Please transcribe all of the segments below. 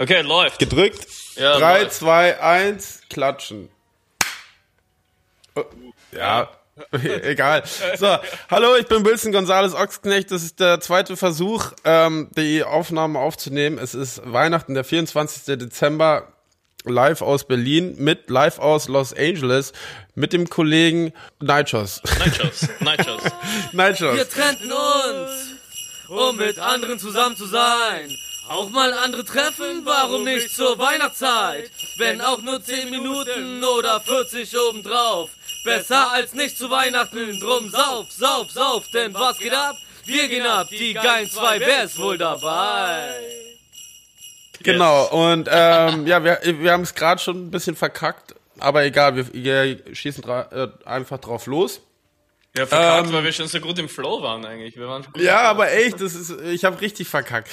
Okay, läuft. Gedrückt. Ja, 3, läuft. 2, 1, klatschen. Oh, Ja, egal. So, hallo, ich bin Wilson Gonzales Ochsknecht. Das ist der zweite Versuch, ähm, die Aufnahmen aufzunehmen. Es ist Weihnachten, der 24. Dezember, live aus Berlin, mit live aus Los Angeles, mit dem Kollegen Nightshos. Nightshows, Nightshows. Nightshos. Wir trennten uns, um mit anderen zusammen zu sein. Auch mal andere treffen, warum nicht zur Weihnachtszeit? Wenn auch nur 10 Minuten oder 40 obendrauf. Besser als nicht zu Weihnachten, drum sauf, sauf, sauf, denn was geht ab? Wir gehen ab, die geilen zwei, wer ist wohl dabei? Genau, und ähm, ja, wir, wir haben es gerade schon ein bisschen verkackt, aber egal, wir, wir schießen dra äh, einfach drauf los. Ja, verkackt, Ähm, weil wir schon so gut im Flow waren eigentlich. Wir waren gut Ja, aber echt, das ist, ich habe richtig verkackt.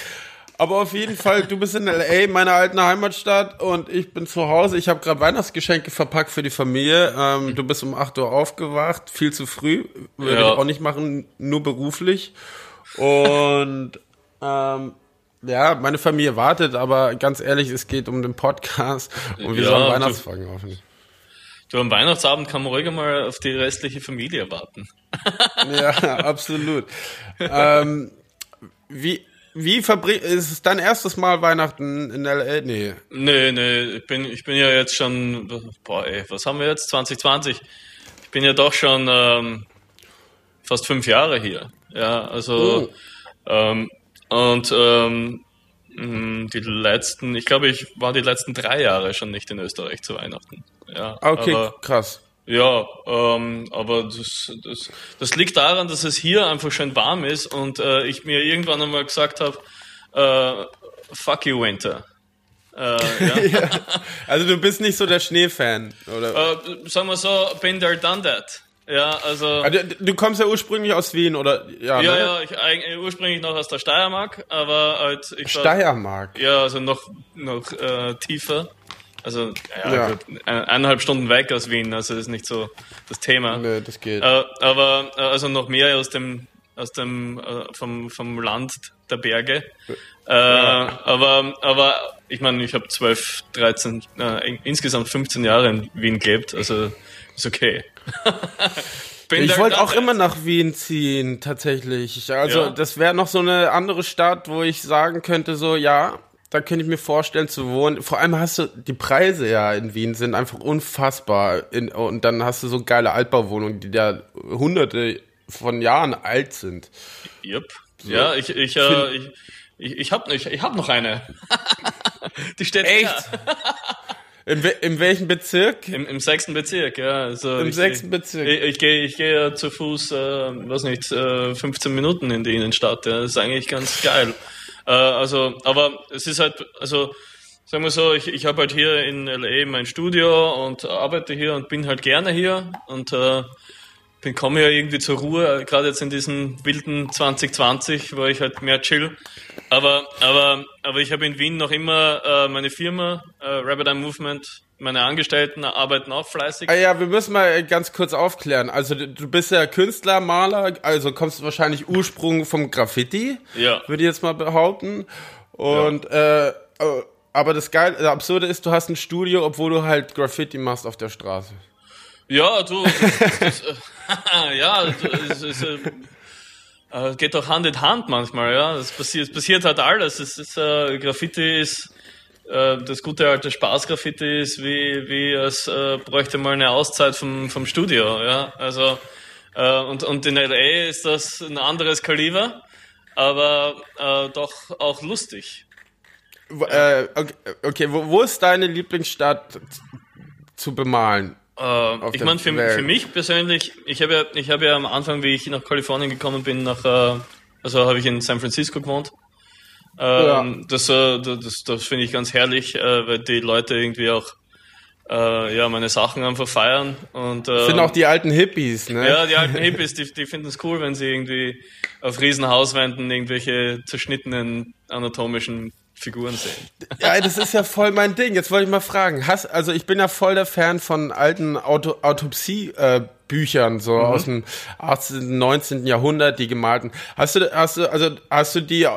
Aber auf jeden Fall, du bist in LA, meiner alten Heimatstadt, und ich bin zu Hause. Ich habe gerade Weihnachtsgeschenke verpackt für die Familie. Ähm, du bist um 8 Uhr aufgewacht, viel zu früh. Würde Ja. ich auch nicht machen, nur beruflich. Und ähm, ja, meine Familie wartet, aber ganz ehrlich, es geht um den Podcast und wir Ja, sollen Weihnachtsfolgen aufnehmen. Du, am Weihnachtsabend kann man ruhig mal auf die restliche Familie warten. Ja, absolut. ähm, wie wie verbring ist es dein erstes Mal Weihnachten in LA? Nee. Nee, nee, ich bin, ich bin ja jetzt schon, boah, ey, was haben wir jetzt? 2020. Ich bin ja doch schon ähm, fast fünf Jahre hier. Ja, also, ähm, und ähm, die letzten, ich glaube, ich war die letzten drei Jahre schon nicht in Österreich zu Weihnachten. Ja, Okay, aber, krass. Ja, ähm, aber das, das, das liegt daran, dass es hier einfach schön warm ist und äh, ich mir irgendwann einmal gesagt habe, äh, fuck you Winter. Äh, ja. Also du bist nicht so der Schneefan, oder? Äh, sagen wir so, been there, done that. Ja, also. Ah, du, du kommst ja ursprünglich aus Wien, oder? Ja, Ja, ne? ja, ich eigentlich ursprünglich noch aus der Steiermark, aber halt ich war, Steiermark. ja, also noch noch äh, tiefer. Also ja, Ja. Gut, ein- eineinhalb Stunden weg aus Wien, also ist nicht so das Thema. Nee, das geht. Aber also noch mehr aus dem aus dem vom vom Land der Berge. Äh, aber aber ich meine, ich habe 12, 13, äh, in- insgesamt 15 Jahre in Wien gelebt, also ist okay. Ich wollte auch immer nach Wien ziehen, tatsächlich. Also Ja. das wäre noch so eine andere Stadt, wo ich sagen könnte, so ja, da könnte ich mir vorstellen zu wohnen. Vor allem hast du, die Preise ja in Wien sind einfach unfassbar. In, und dann hast du so geile Altbauwohnungen, die da hunderte von Jahren alt sind. Yep. Ja, ich ich äh, ich ich, ich habe ich, ich hab noch eine. Die steht Echt? In, we in welchem Bezirk? Im, im sechsten Bezirk, ja. Also Im ich, sechsten Bezirk. Ich, ich gehe ich gehe ja zu Fuß, äh, weiß nicht, äh, 15 Minuten in die Innenstadt. Ja. Das ist eigentlich ganz geil. Äh, also, aber es ist halt, also sagen wir so, ich, ich habe halt hier in LA mein Studio und arbeite hier und bin halt gerne hier und äh, bin komme ja irgendwie zur Ruhe, gerade jetzt in diesem wilden 2020, wo ich halt mehr chill. Aber, aber, aber ich habe in Wien noch immer äh, meine Firma, äh, Rabbit Eye Movement, meine Angestellten arbeiten auch fleißig. Ah ja, wir müssen mal ganz kurz aufklären. Also du, bist ja Künstler, Maler, also kommst wahrscheinlich Ursprung vom Graffiti, Ja. würde ich jetzt mal behaupten. Und äh, äh, aber das geil, das Absurde ist, du hast ein Studio, obwohl du halt Graffiti machst auf der Straße. Ja, du, das, das, äh, ja, es ist, äh, äh, geht doch Hand in Hand manchmal, ja. Es passiert, es passiert halt alles. Es ist, äh, Graffiti ist, äh, das gute alte Spaß-Graffiti ist wie, wie es äh, bräuchte mal eine Auszeit vom, vom Studio, ja. Also, äh, und, und in LA ist das ein anderes Kaliber, aber äh, doch auch lustig. Äh, okay, okay wo, wo ist deine Lieblingsstadt zu bemalen? Äh, ich meine, für, für mich persönlich, ich habe ja, ich habe ja am Anfang, wie ich nach Kalifornien gekommen bin, nach, äh, also habe ich in San Francisco gewohnt. Ähm, Das, äh, das, das finde ich ganz herrlich, äh, weil die Leute irgendwie auch äh, ja, meine Sachen einfach feiern. Und, äh, Sind auch die alten Hippies, ne? ja, die alten Hippies, die, die finden es cool, wenn sie irgendwie auf Riesenhauswänden irgendwelche zerschnittenen anatomischen Figuren sehen. Ja, das ist ja voll mein Ding. Jetzt wollte ich mal fragen, hast, also ich bin ja voll der Fan von alten Auto, Autopsie, äh, Büchern, so mhm. aus dem 18., 19. Jahrhundert, die gemalten. Hast du, hast du, also hast du die,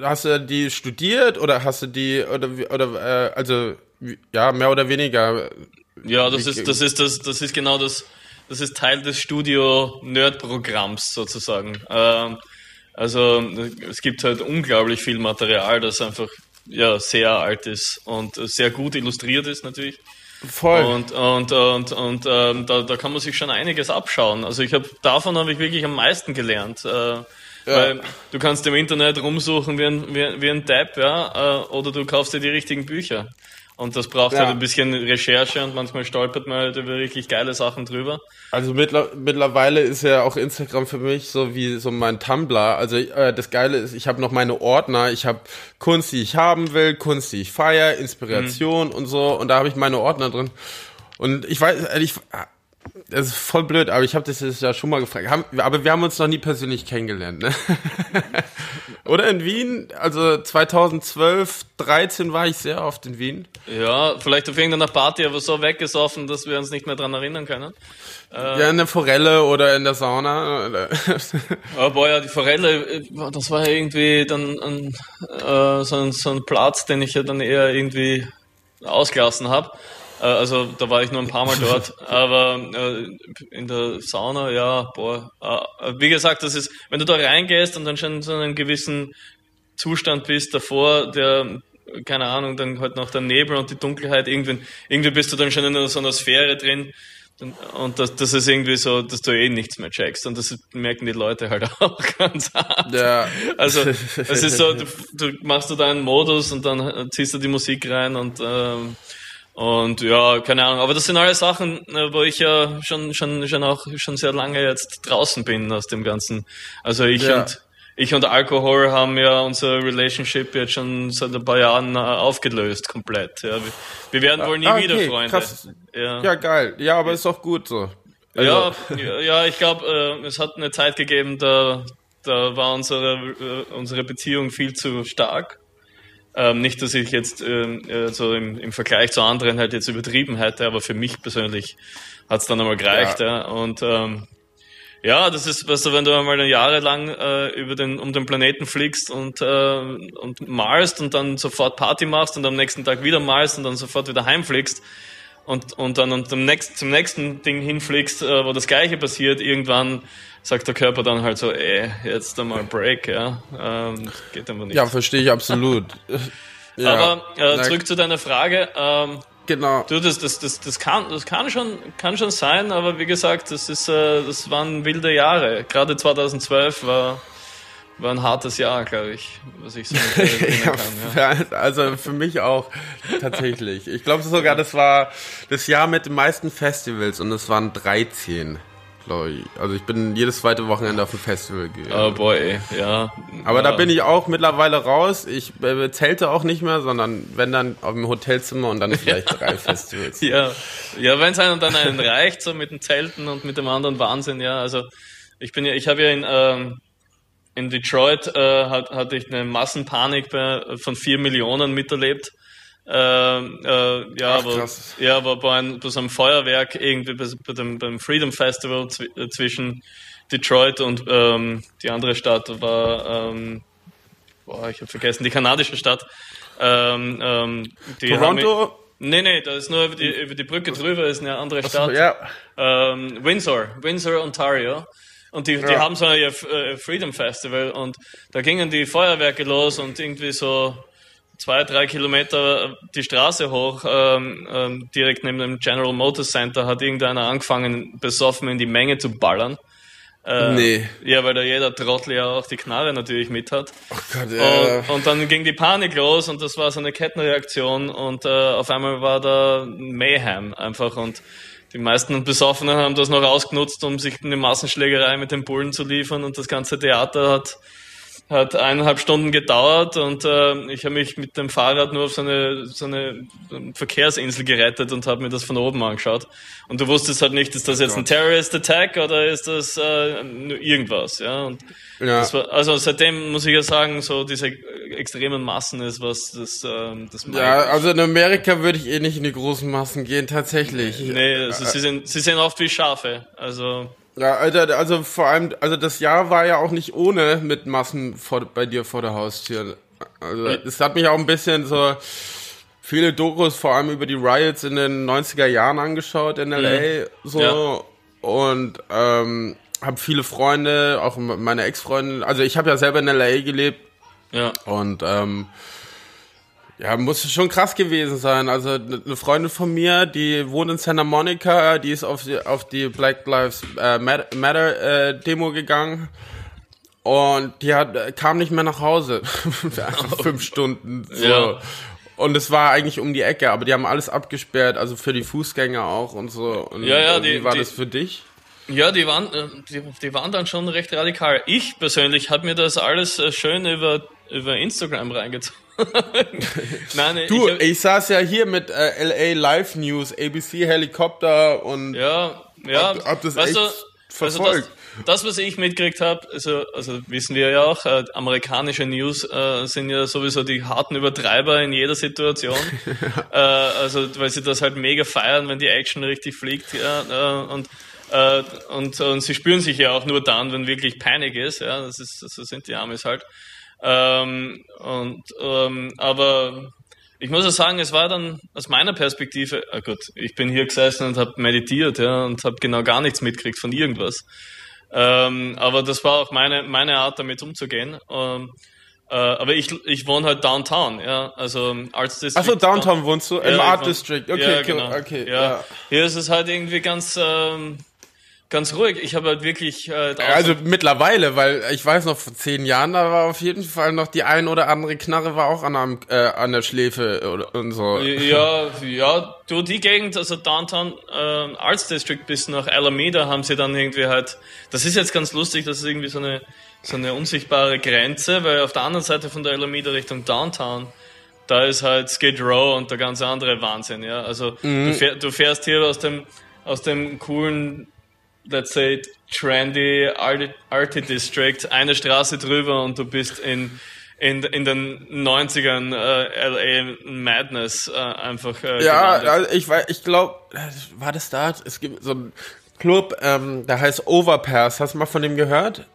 hast du die studiert oder hast du die, oder, oder äh, also ja, mehr oder weniger. Ja, das ist, das ist das, das ist genau das, das ist Teil des Studio-Nerd-Programms sozusagen. Ähm, also es gibt halt unglaublich viel Material, das einfach ja sehr alt ist und sehr gut illustriert ist natürlich. Voll. Und, und, und, und ähm, da, da kann man sich schon einiges abschauen. Also ich habe davon habe ich wirklich am meisten gelernt. Äh, ja. Weil du kannst im Internet rumsuchen wie ein, wie, wie ein Depp, ja, äh, oder du kaufst dir die richtigen Bücher. Und das braucht ja. halt ein bisschen Recherche und manchmal stolpert man halt über wirklich geile Sachen drüber. Also mittler mittlerweile ist ja auch Instagram für mich so wie so mein Tumblr. Also äh, das Geile ist, ich habe noch meine Ordner. Ich habe Kunst, die ich haben will, Kunst, die ich feiere, Inspiration mhm. und so. Und da habe ich meine Ordner drin. Und ich weiß, ich, das ist voll blöd, aber ich habe das ja schon mal gefragt. Haben, aber wir haben uns noch nie persönlich kennengelernt, ne? Oder in Wien? Also 2012, 13 war ich sehr oft in Wien. Ja, vielleicht auf irgendeiner Party, aber so weggesoffen, dass wir uns nicht mehr dran erinnern können. Äh, ja, in der Forelle oder in der Sauna. oh, boah, ja, die Forelle, das war ja irgendwie dann ein, äh, so, ein, so ein Platz, den ich ja dann eher irgendwie ausgelassen habe. Äh, also da war ich nur ein paar Mal dort, aber äh, in der Sauna, ja, boah. Äh, wie gesagt, das ist, wenn du da reingehst und dann schon so einen gewissen Zustand bist davor, der keine Ahnung, dann halt noch der Nebel und die Dunkelheit, irgendwie, irgendwie bist du dann schon in so einer Sphäre drin. Und das, das ist irgendwie so, dass du eh nichts mehr checkst. Und das merken die Leute halt auch ganz hart. Ja. Also es ist so, du, du machst du deinen Modus und dann ziehst du die Musik rein und ähm, und ja, keine Ahnung, aber das sind alles Sachen, äh, wo ich ja schon, schon, schon auch schon sehr lange jetzt draußen bin aus dem Ganzen. Also ich ja. und ich und Alkohol haben ja unser Relationship jetzt schon seit ein paar Jahren äh, aufgelöst, komplett. Ja, wir, wir werden wohl nie ah, okay, wieder Freunde. Krass. Ja. ja, geil. Ja, aber ist auch gut so. Also. Ja, ja, ich glaube, äh, es hat eine Zeit gegeben, da, da war unsere, äh, unsere Beziehung viel zu stark. Ähm, nicht, dass ich jetzt ähm, äh, so im, im, Vergleich zu anderen halt jetzt übertrieben hätte, aber für mich persönlich hat es dann einmal gereicht. Ja. ja. Und ähm, ja, das ist, weißt du, wenn du einmal jahrelang äh, über den, um den Planeten fliegst und, äh, und malst und dann sofort Party machst und am nächsten Tag wieder malst und dann sofort wieder heimfliegst und, und dann und zum, nächsten, zum nächsten Ding hinfliegst, äh, wo das Gleiche passiert, irgendwann sagt der Körper dann halt so, ey, jetzt einmal Break, ja. Ähm, geht aber nicht. Ja, verstehe ich absolut. ja. Aber äh, zurück zu deiner Frage. Ähm, genau. Du, das, das, das, das, kann, das kann, schon, kann schon sein, aber wie gesagt, das, ist, äh, das waren wilde Jahre. Gerade 2012 war war ein hartes Jahr, glaube ich, was ich so ja, kann. Ja. Also für mich auch tatsächlich. Ich glaube sogar, das war das Jahr mit den meisten Festivals und es waren 13 glaube ich. Also ich bin jedes zweite Wochenende auf ein Festival gegangen. Oh boy, ja. Aber ja. da bin ich auch mittlerweile raus. Ich äh, zelte auch nicht mehr, sondern wenn dann auf dem Hotelzimmer und dann vielleicht drei Festivals. Ja, ja wenn es einem dann einen reicht, so mit den Zelten und mit dem anderen Wahnsinn, ja. Also ich bin ja, ich habe ja in, ähm, in Detroit äh, hat, hatte ich eine Massenpanik bei, von vier Millionen miterlebt. Äh, äh, ja, Ach, aber, ja, aber bei, ein, bei so einem Feuerwerk irgendwie bei, bei dem, beim Freedom Festival zw äh, zwischen Detroit und ähm, die andere Stadt war, ähm, boah, ich habe vergessen, die kanadische Stadt. Ähm, ähm, Toronto? nee, nee, da ist nur über die, über die Brücke drüber, ist eine andere Stadt. So, ja. Ähm, Windsor, Windsor, Ontario. Und die, ja. die haben so ein äh, Freedom Festival und da gingen die Feuerwerke los und irgendwie so zwei, drei Kilometer die Straße hoch, ähm, ähm, direkt neben dem General Motors Center, hat irgendeiner angefangen, besoffen in die Menge zu ballern. Äh, nee. Ja, weil da jeder Trottel ja auch die Knarre natürlich mit hat. Oh Gott, ja. Und, und, dann ging die Panik los und das war so eine Kettenreaktion und äh, auf einmal war da Mayhem einfach und die meisten Besoffenen haben das noch ausgenutzt, um sich eine Massenschlägerei mit den Bullen zu liefern und das ganze Theater hat hat eineinhalb Stunden gedauert und äh, ich habe mich mit dem Fahrrad nur auf so eine, so eine Verkehrsinsel gerettet und habe mir das von oben angeschaut. Und du wusstest halt nicht, ist das jetzt ein Terrorist Attack oder ist das äh, irgendwas, ja. Und ja. War, also seitdem muss ich ja sagen, so diese extremen Massen ist was das äh, das Ja, also in Amerika würde ich eh nicht in die großen Massen gehen, tatsächlich. Nee, also sie sind sie sind oft wie Schafe, also ja, Alter, also vor allem, also das Jahr war ja auch nicht ohne mit Massen vor, bei dir vor der Haustür. Also es hat mich auch ein bisschen so viele Dokus vor allem über die Riots in den 90er Jahren angeschaut in LA mhm. so ja. und ähm, habe viele Freunde, auch meine Ex-Freundin, also ich habe ja selber in LA gelebt. Ja. Und ähm, ja, muss schon krass gewesen sein. Also eine Freundin von mir, die wohnt in Santa Monica, die ist auf die, auf die Black Lives äh, Matter äh, Demo gegangen und die hat kam nicht mehr nach Hause für fünf Stunden. So. Ja. Und es war eigentlich um die Ecke, aber die haben alles abgesperrt, also für die Fußgänger auch und so. Und ja, ja, wie die, war die, das für dich? Ja, die waren, äh, die, die waren dann schon recht radikal. Ich persönlich habe mir das alles äh, schön über, über Instagram reingezogen. Nein, du, ich, ich, saß ja hier mit äh, LA Live News, ABC Helikopter und ja, ja, hab, hab das weißt echt du, verfolgt. Also das, das, was ich mitgekriegt habe, also, also wissen wir ja auch, äh, amerikanische News äh, sind ja sowieso die harten Übertreiber in jeder Situation. äh, also weil sie das halt mega feiern, wenn die Action richtig fliegt. Ja, äh, und äh, und, und sie spüren sich ja auch nur dann, wenn wirklich Panik ist. Ja, das ist, so sind die Amis halt. Ähm, und, ähm, aber ich muss auch sagen, es war dann aus meiner Perspektive, ah gut, ich bin hier gesessen und habe meditiert ja, und habe genau gar nichts mitgekriegt von irgendwas. Ähm, aber das war auch meine, meine Art, damit umzugehen. Ähm, äh, aber ich, ich wohne halt Downtown, ja, also Arts District. Achso, Downtown wohnst du? Im ja, Art District, okay, ja, genau. okay. Ja. ja. Hier ist es halt irgendwie ganz, ähm, Ganz ruhig. Ich habe halt wirklich. Äh, also mittlerweile, weil ich weiß noch vor zehn Jahren, da war auf jeden Fall noch die ein oder andere Knarre war auch an, einem, äh, an der Schläfe oder, und so. Ja, ja. Du die Gegend, also Downtown äh, Arts District bis nach Alameda haben sie dann irgendwie halt. Das ist jetzt ganz lustig. Das ist irgendwie so eine so eine unsichtbare Grenze, weil auf der anderen Seite von der Alameda Richtung Downtown da ist halt Skid Row und der ganze andere Wahnsinn, ja. Also mhm. du, fähr, du fährst hier aus dem aus dem coolen let's say, trendy Arty District, eine Straße drüber und du bist in, in, in den 90ern äh, LA Madness äh, einfach. Äh, ja, also ich, ich glaube, war das da? Es gibt so einen Club, ähm, der heißt Overpass. Hast du mal von dem gehört?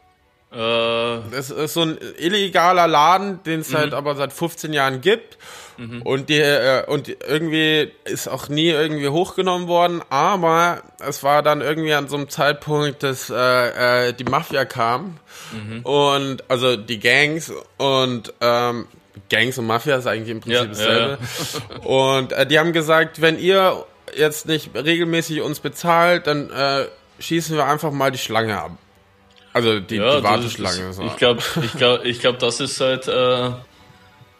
Äh, das ist so ein illegaler Laden, den es halt mhm. aber seit 15 Jahren gibt. Mhm. Und, die, äh, und irgendwie ist auch nie irgendwie hochgenommen worden, aber es war dann irgendwie an so einem Zeitpunkt, dass äh, äh, die Mafia kam mhm. und also die Gangs und ähm, Gangs und Mafia ist eigentlich im Prinzip ja, dasselbe. Ja, ja. Und die haben gesagt, wenn ihr jetzt nicht regelmäßig uns bezahlt, dann schießen wir einfach mal die Schlange ab. Also die, ja, die Warteschlange. Das, so. Ich glaube, ich glaube, ich glaube, das ist halt äh,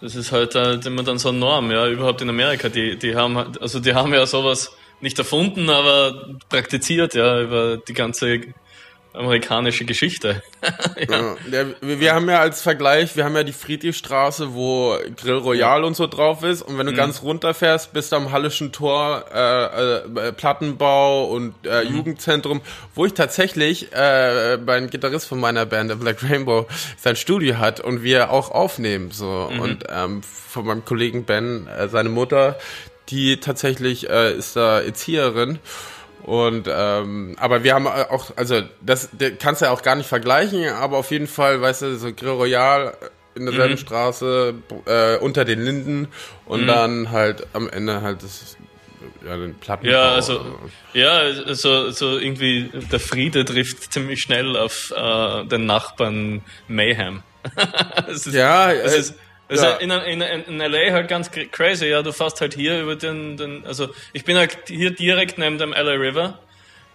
das ist halt äh, immer dann so eine Norm, ja, überhaupt in Amerika. Die, die haben, also die haben ja sowas nicht erfunden, aber praktiziert, ja, über die ganze amerikanische Geschichte. ja. Ja, wir, wir, haben ja als Vergleich, wir haben ja die Friedrichstraße, wo Grill Royal und so drauf ist. Und wenn du mhm. ganz runterfährst, bist du am Hallischen Tor, äh, äh, Plattenbau und äh, mhm. Jugendzentrum, wo ich tatsächlich äh, beim Gitarrist von meiner Band, der Black Rainbow, sein Studio hat und wir auch aufnehmen. So mhm. Und ähm, von meinem Kollegen Ben, äh, seine Mutter, die tatsächlich äh, ist da Erzieherin. Und ähm, aber wir haben auch, also das, das kannst du ja auch gar nicht vergleichen, aber auf jeden Fall, weißt du, so Grill Royal in derselben mhm. Straße äh, unter den Linden und mhm. dann halt am Ende halt das ja, den Platten. Ja, also ja, also so irgendwie der Friede trifft ziemlich schnell auf äh, den Nachbarn Mayhem. ist, ja, es ist, das ja. ist in, in, in, LA halt ganz crazy, ja. Du fährst halt hier über den, den, also ich bin halt hier direkt neben dem LA River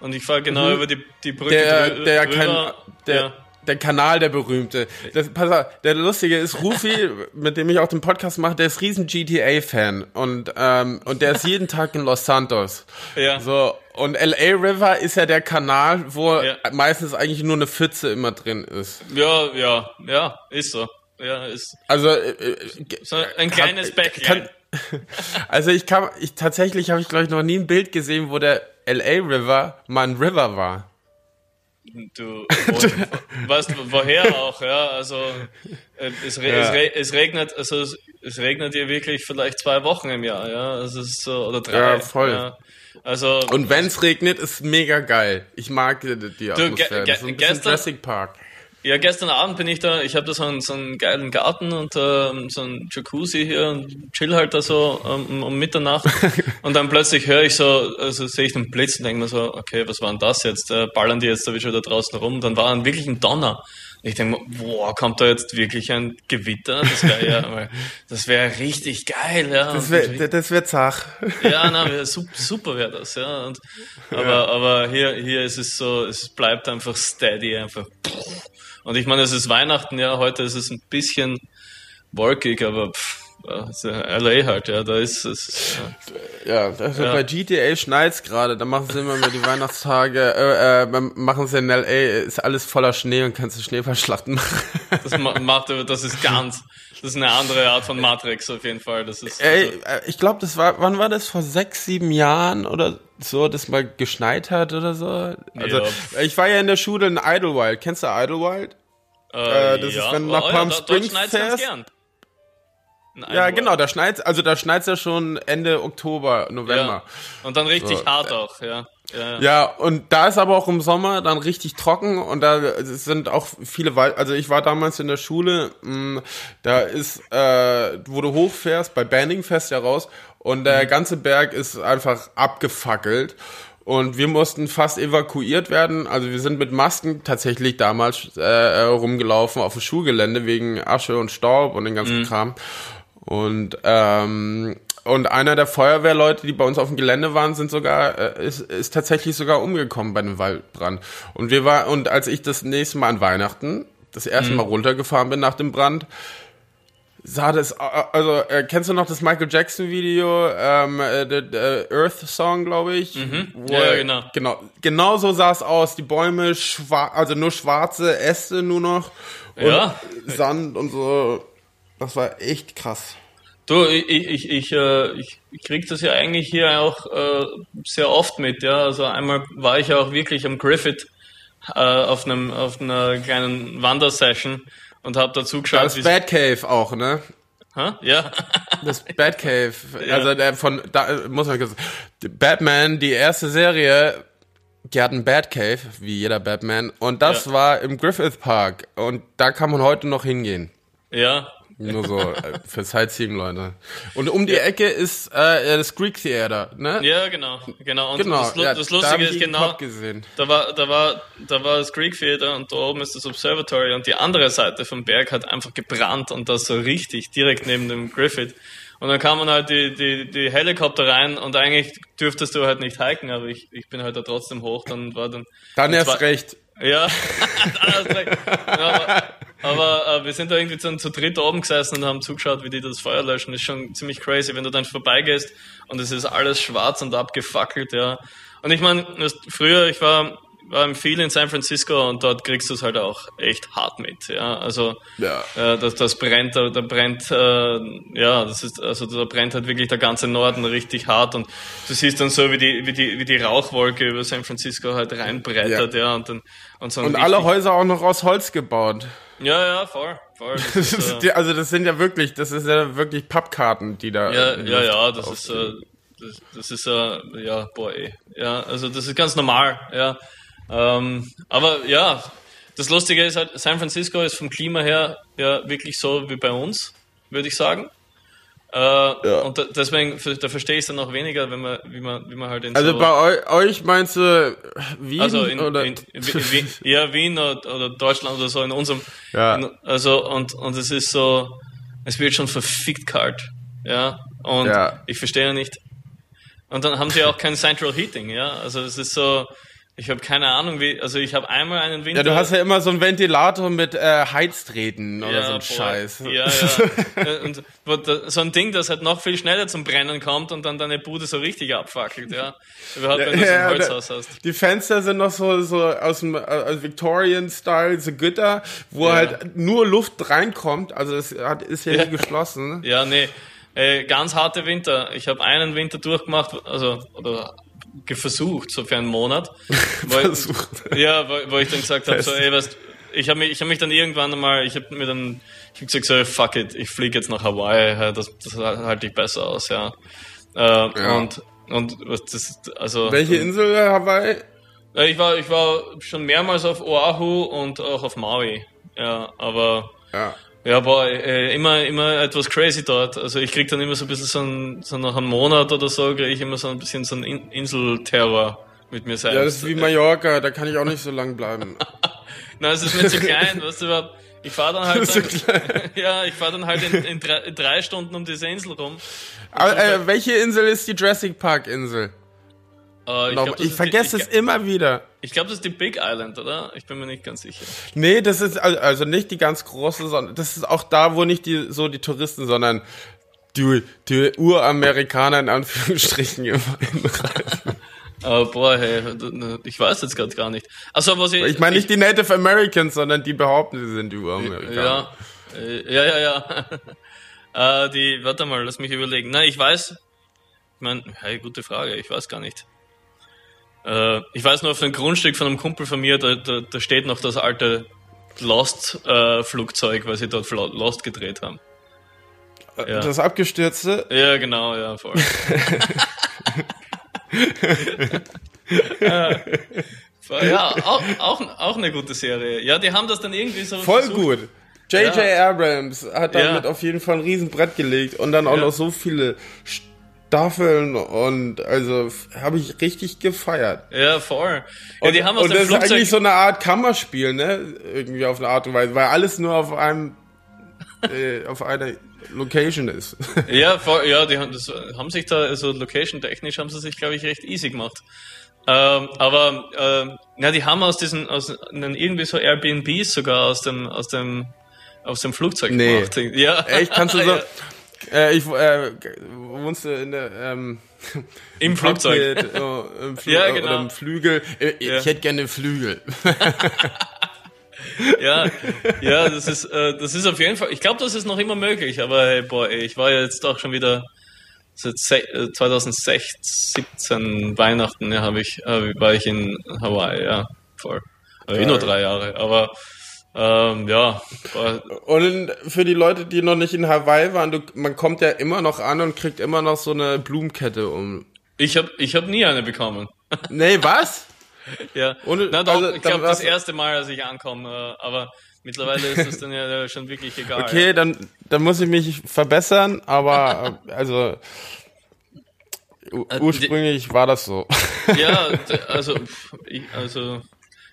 und ich fahre genau mhm. über die, die Brücke der, drü der, Kan der, ja. der Kanal, der berühmte. Das, pass auf, der Lustige ist, Rufi, mit dem ich auch den Podcast mache, der ist riesen GTA-Fan und, ähm, und der ist jeden Tag in Los Santos. Ja. So, Und LA River ist ja der Kanal, wo Ja. meistens eigentlich nur eine Pfütze immer drin ist. Ja, ja, ja, ist so. Ja, ist Also äh, äh, so ein kleines Bäcklein. kann, also ich kann, ich tatsächlich habe ich glaube ich noch nie ein Bild gesehen, wo der LA River mal ein River war. Du wo, weißt woher auch, ja. Also äh, es, Ja. es, es regnet, also es, es regnet hier wirklich vielleicht zwei Wochen im Jahr, ja. Also es ist so, oder drei. Ja, voll. Ja. Also Und wenn es regnet, ist mega geil. Ich mag die, die Atmosphäre. ge- Das ist ein bisschen gestern- Jurassic Park. Ja, gestern Abend bin ich da, ich habe da so einen, so einen geilen Garten und ähm, so einen Jacuzzi hier und chill halt da so ähm, um Mitternacht und dann plötzlich höre ich so, also sehe ich den Blitz und denke mir so, okay, was war denn das jetzt? Äh, ballern die jetzt da wieder draußen rum? Dann war dann wirklich ein Donner. Ich denke mir, boah, kommt da jetzt wirklich ein Gewitter? Das wäre ja, das wäre richtig geil, ja. Das wird das wird zach. ja, na, wär super, wäre das, ja. Und, aber, aber hier, hier ist es so, es bleibt einfach steady, einfach. Und ich meine, es ist Weihnachten, ja, heute ist es ein bisschen wolkig, aber pff, ja, ja LA halt, ja, da ist es. Ja. Ja, also bei GTA schneit's gerade, da machen sie immer mehr die Weihnachtstage, äh, äh, machen sie in LA, ist alles voller Schnee und kannst du Schneefallschlachten machen. Das ma- macht, das ist ganz, das ist eine andere Art von Matrix auf jeden Fall. Das ist, Ey, also, äh, ich glaube, das war, wann war das? Vor sechs, sieben Jahren oder so, dass mal geschneit hat oder so? Also, Ja. ich war ja in der Schule in Idlewild. Kennst du Idlewild? äh, das ist, wenn du nach Oh, Palm ja, Springs fährst. Ja, genau, da schneit's, also da schneit's ja schon Ende Oktober, November. Ja. Und dann richtig So, hart auch, ja. Ja, Ja, und da ist aber auch im Sommer dann richtig trocken und da sind auch viele Wald, also ich war damals in der Schule, mh, da ist, äh, wo du hochfährst, bei Banning fährst ja raus und der ganze Berg ist einfach abgefackelt und wir mussten fast evakuiert werden, also wir sind mit Masken tatsächlich damals äh, rumgelaufen auf dem Schulgelände wegen Asche und Staub und den ganzen Kram und ähm, und einer der Feuerwehrleute, die bei uns auf dem Gelände waren, sind sogar äh, ist, ist tatsächlich sogar umgekommen bei einem Waldbrand. Und wir war und als ich das nächste Mal an Weihnachten das erste Mal runtergefahren bin nach dem Brand, sah das äh, also äh, kennst du noch das Michael Jackson Video ähm, äh, der Earth Song, glaube ich? Mhm. Ja, genau. Genau, genau so sah es aus. Die Bäume schwarz, also nur schwarze Äste nur noch und Ja. Sand und so. Das war echt krass. Du, ich, ich, ich, äh, ich, krieg das ja eigentlich hier auch äh, sehr oft mit, ja. Also einmal war ich ja auch wirklich am Griffith äh, auf einem auf einer kleinen Wandersession und habe da zugeschaut. Das Batcave auch, ne? Hä? Ja. Das Batcave, also der von, da äh, muss man kurz, Batman, die erste Serie, die hat einen Batcave, wie jeder Batman, und das Ja. war im Griffith Park, und da kann man heute noch hingehen. ja. Nur so äh, für Sightseeing, Leute. Und um die Ecke ist äh, das Greek Theater, ne? Ja, genau, genau. Und genau. das, ja, das da Lustige ich ist genau, da war, da war, da war das Greek Theater und da oben ist das Observatory und die andere Seite vom Berg hat einfach gebrannt und das so richtig direkt neben dem Griffith. Und dann kamen halt die, die, die Helikopter rein und eigentlich dürftest du halt nicht hiken, aber ich, ich bin halt da trotzdem hoch, dann war dann. Dann erst recht. Ja, dann. Ja, aber, aber äh, wir sind da irgendwie zu, zu dritt oben gesessen und haben zugeschaut, wie die das Feuer löschen. Ist schon ziemlich crazy, wenn du dann vorbeigehst und es ist alles schwarz und abgefackelt, ja. Und ich meine, früher, ich war, war viel in San Francisco und dort kriegst du es halt auch echt hart mit, ja. Also Ja. äh, das, das brennt, da, da brennt, äh, ja, das ist, also da brennt halt wirklich der ganze Norden richtig hart und du siehst dann so, wie die, wie die, wie die Rauchwolke über San Francisco halt reinbrettert, ja, und dann, und so Und alle Häuser auch noch aus Holz gebaut. Ja, ja, voll, voll. Das ist, äh, also das sind ja wirklich, das ist ja wirklich Pappkarten, die da. ja, ja, ja, das ist, äh, das, das ist, äh, ja, boah, ey. Ja, also das ist ganz normal, ja. Ähm, aber ja, das Lustige ist halt, San Francisco ist vom Klima her ja wirklich so wie bei uns, würde ich sagen. Äh, Und da, deswegen, da verstehe ich es dann noch weniger, wenn man, wie man, wie man halt in Also so, bei eu euch meinst du Wien also in, oder? in, in Wien, ja, Wien oder, oder Deutschland oder so in unserem, Ja. in, also und und es ist so, es wird schon verfickt kalt, ja, und Ja. ich verstehe nicht. Und dann haben sie auch kein Central Heating, ja, also es ist so, Ich habe keine Ahnung, wie. Also ich habe einmal einen Winter. Ja, du hast ja immer so einen Ventilator mit äh, Heiztreten oder so ein Scheiß. Ja, ja. Äh, und so ein Ding, das halt noch viel schneller zum Brennen kommt und dann deine Bude so richtig abfackelt, ja. Überhaupt, wenn du so ein Ja, Holzhaus hast. Die Fenster sind noch so, so aus dem äh, aus Victorian-Style, so Gitter, wo Ja. halt nur Luft reinkommt. Also es hat, ist ja, Ja. nie geschlossen. Ja, nee. Äh, ganz harte Winter. Ich habe einen Winter durchgemacht, also oder versucht, so für einen Monat. Versucht. Ich, ja, wo, wo ich dann gesagt habe, so, ey, weißt, ich habe mich, ich habe mich dann irgendwann einmal, ich habe mir dann, ich habe gesagt, so, fuck it, ich fliege jetzt nach Hawaii, das, das halte ich besser aus, ja. Äh, Ja. Und und was das, also Welche Insel äh, Hawaii? Ich war, ich war schon mehrmals auf Oahu und auch auf Maui. Ja, aber Ja. Ja, boah, äh, immer, immer etwas crazy dort. Also ich krieg dann immer so ein bisschen so, ein, so nach einem Monat oder so, kriege ich immer so ein bisschen so einen In Inselterror mit mir selbst. Ja, das ist wie Mallorca, da kann ich auch nicht so lang bleiben. Nein, es ist mir zu klein, weißt du überhaupt. Ich fahre dann halt, ist so dann, ja, ich fahre dann halt in, in, drei, in drei Stunden um diese Insel rum. Aber, äh, welche Insel ist die Jurassic Park Insel? Äh, Ich, glaub, ich vergesse die, es immer wieder. Ich, ich glaube, das ist die Big Island, oder? Ich bin mir nicht ganz sicher. Nee, das ist al- also nicht die ganz große, sondern das ist auch da, wo nicht die so die Touristen, sondern die, die Uramerikaner in Anführungsstrichen immer hinreisen. Aber boah, hey, ich weiß jetzt gerade gar nicht. Also was ich, Ich meine nicht die Native Americans, sondern die behaupten, sie sind die Uramerikaner. Ja, äh, ja, ja, ja. äh, die, warte mal, lass mich überlegen. Nein, ich weiß. Ich meine, hey, gute Frage, ich weiß gar nicht. Äh, ich weiß nur auf dem Grundstück von einem Kumpel von mir, da, da, da steht noch das alte Lost-Flugzeug, weil sie dort Lost gedreht haben. Ja. Das abgestürzte. Ja, genau, ja, voll. Äh, ja, auch, auch, auch eine gute Serie. Ja, die haben das dann irgendwie so. Voll versucht- gut. J.J. Ja. Abrams hat damit auf jeden Fall ein Riesenbrett gelegt und dann auch noch so viele Staffeln und also habe ich richtig gefeiert. Ja, voll. Ja, Und, die haben aus und dem das ist Flugzeug. eigentlich so eine Art Kammerspiel, ne? Irgendwie auf eine Art und Weise, weil alles nur auf einem äh, auf einer Location ist. Ja, voll, ja, die haben, das, haben sich da, also location-technisch haben sie sich, glaube ich, recht easy gemacht. Ähm, aber ähm, ja, die haben aus diesen, aus einen, irgendwie so Airbnbs sogar aus dem, aus dem, aus dem Flugzeug Nee. gemacht. Ja. Echt, kannst du so. Ja, Äh, ich äh, wohnst du in der ähm, Im Flugzeug. Cockpit, oh, im Flu Ja, äh, genau. oder im Flügel. Äh, Ja. Ich hätte gerne Flügel. Ja, ja, das ist, äh, das ist auf jeden Fall, ich glaube, das ist noch immer möglich, aber hey, boah, ey, ich war ja jetzt auch schon wieder seit se- äh, 2016, 17 Weihnachten, ja, habe ich, äh, war ich in Hawaii, ja, voll. Eh nur drei Jahre, aber ähm, ja, Und für die Leute, die noch nicht in Hawaii waren, du, man kommt ja immer noch an und kriegt immer noch so eine Blumenkette um. ich habe ich hab nie eine bekommen. Nee, was? ja, Und- Na, doch, also, ich glaube, das erste Mal, als ich ankomme, aber mittlerweile ist das dann ja schon wirklich egal. Okay, dann, dann muss ich mich verbessern, aber äh, also Äh, ursprünglich war das so. Ja, also, ich, also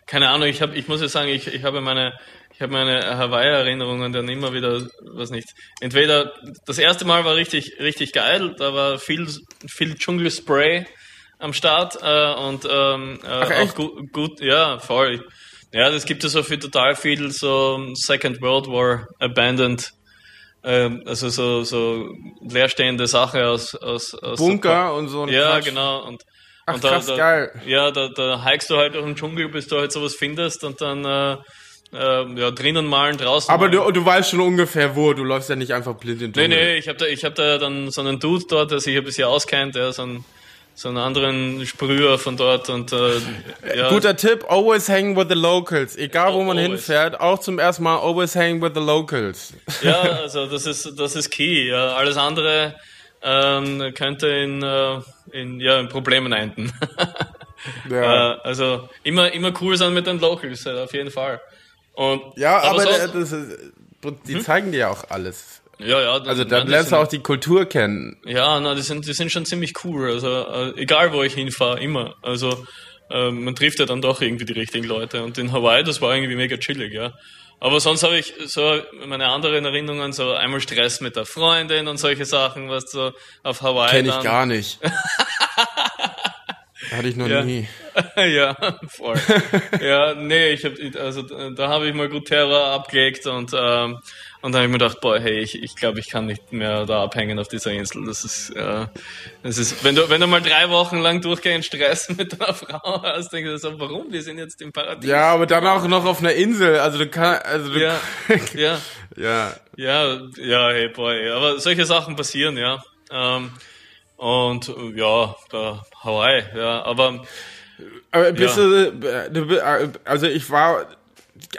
keine Ahnung, ich habe, ich muss jetzt sagen, ich, ich habe meine, ich habe meine Hawaii-Erinnerungen dann immer wieder, was nicht. Entweder das erste Mal war richtig, richtig geil, da war viel, viel Dschungelspray am Start äh, und ähm, äh, auch echt? gut, gut, ja, voll. Ja, das gibt es so für total viel so Second World War Abandoned, ähm, also so so leerstehende Sachen aus aus, aus Bunker und so ja, Quatsch. genau. Und, Ach, und da, krass, da, geil. Ja, da, da hikest du halt durch den Dschungel, bis du halt sowas findest und dann äh, äh, ja, drinnen malen, draußen Aber malen. du, du weißt schon ungefähr wo, du läufst ja nicht einfach blind in den Nee, Dschungel. nee, ich habe da, ich hab da dann so einen Dude dort, der sich ein bisschen auskennt, der so einen, so einen anderen Sprüher von dort und äh, ja, Guter Tipp, always hang with the locals. Egal wo man Always. hinfährt, auch zum ersten Mal always hang with the locals. Ja, also das ist das ist key. Ja. Alles andere ähm, könnte in, äh, in, ja, in Problemen enden. Ja, Äh, also immer, immer cool sein mit den Locals, äh, auf jeden Fall. Und, ja aber, so- der, das ist, die zeigen dir ja auch alles. ja, ja, Also nein, dann die lernst du auch die Kultur kennen. Ja, na, die sind, die sind schon ziemlich cool. Also äh, egal wo ich hinfahre, immer. Also äh, man trifft ja dann doch irgendwie die richtigen Leute. Und in Hawaii, das war irgendwie mega chillig, ja. Aber sonst habe ich so meine anderen Erinnerungen, so einmal Stress mit der Freundin und solche Sachen, was so auf Hawaii Kenn ich gar nicht. Hatte ich noch Ja. nie. ja, voll. ja, nee, ich hab, also da habe ich mal gut Terror abgelegt und ähm, und dann habe ich mir gedacht, boah, hey, ich, ich glaube, ich kann nicht mehr da abhängen auf dieser Insel. Das ist, äh, das ist, wenn du, wenn du mal drei Wochen lang durchgehend Stress mit deiner Frau hast, denkst du so, warum? Wir sind jetzt im Paradies. Ja, aber dann auch noch auf einer Insel. Also du kannst, also du, ja, ja, ja. ja, ja, hey, boy, aber solche Sachen passieren, ja. Ähm, und äh, ja, da Hawaii, ja, aber Aber bist Ja. du, du, bi- also ich war,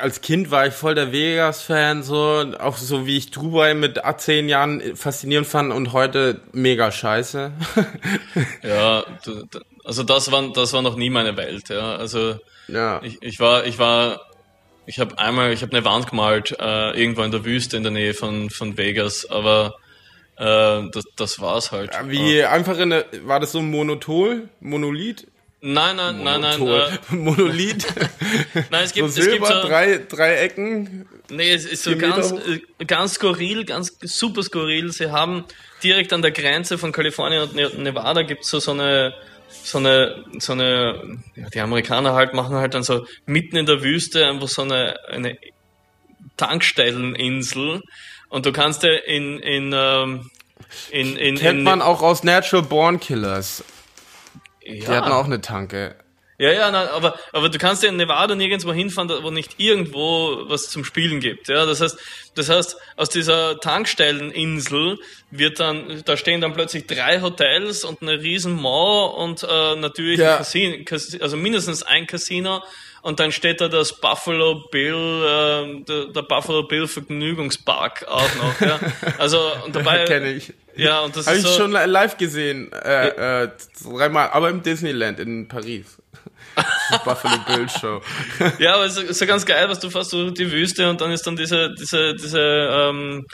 als Kind war ich voll der Vegas-Fan, so, auch so wie ich Dubai mit zehn Jahren faszinierend fand und heute mega scheiße. Ja, also das war das war noch nie meine Welt, ja. Also ja. ich, ich war ich war ich habe einmal ich habe eine Wand gemalt äh, irgendwo in der Wüste in der Nähe von von Vegas, aber äh, das das war's halt. Wie einfach in der, war das so ein Monotol, Monolith? Nein, nein, nein, nein, Monotol. äh, Monolith, nein, es so gibt es gibt Silber, so, drei, drei Ecken. Nee, es ist so ganz, äh, ganz skurril, ganz super skurril. Sie haben direkt an der Grenze von Kalifornien und Ne- Nevada gibt's so, so eine, so eine, so eine, ja, die Amerikaner halt machen halt dann so mitten in der Wüste einfach so eine, eine Tankstelleninsel und du kannst ja in, in, ähm, in, in, Kennt in, man auch aus Natural Born Killers. Die ja. hatten auch eine Tanke. Ja, ja, na, aber, aber du kannst ja in Nevada nirgendwo hinfahren, wo nicht irgendwo was zum Spielen gibt. Ja, das heißt, das heißt, aus dieser Tankstelleninsel wird dann, da stehen dann plötzlich drei Hotels und eine riesen Mall und äh, natürlich Ja. ein Casino, Cas- also mindestens ein Casino. Und dann steht da das Buffalo Bill, äh, der, der Buffalo Bill Vergnügungspark auch noch. Ja. Also und dabei. Kenne ich. Ja, und das Habe ich so, schon live gesehen, äh, äh, dreimal, aber im Disneyland in Paris. Das Buffalo Bill Show. Ja, aber es ist so ganz geil, was du fährst durch die Wüste und dann ist dann diese, diese, diese, ähm,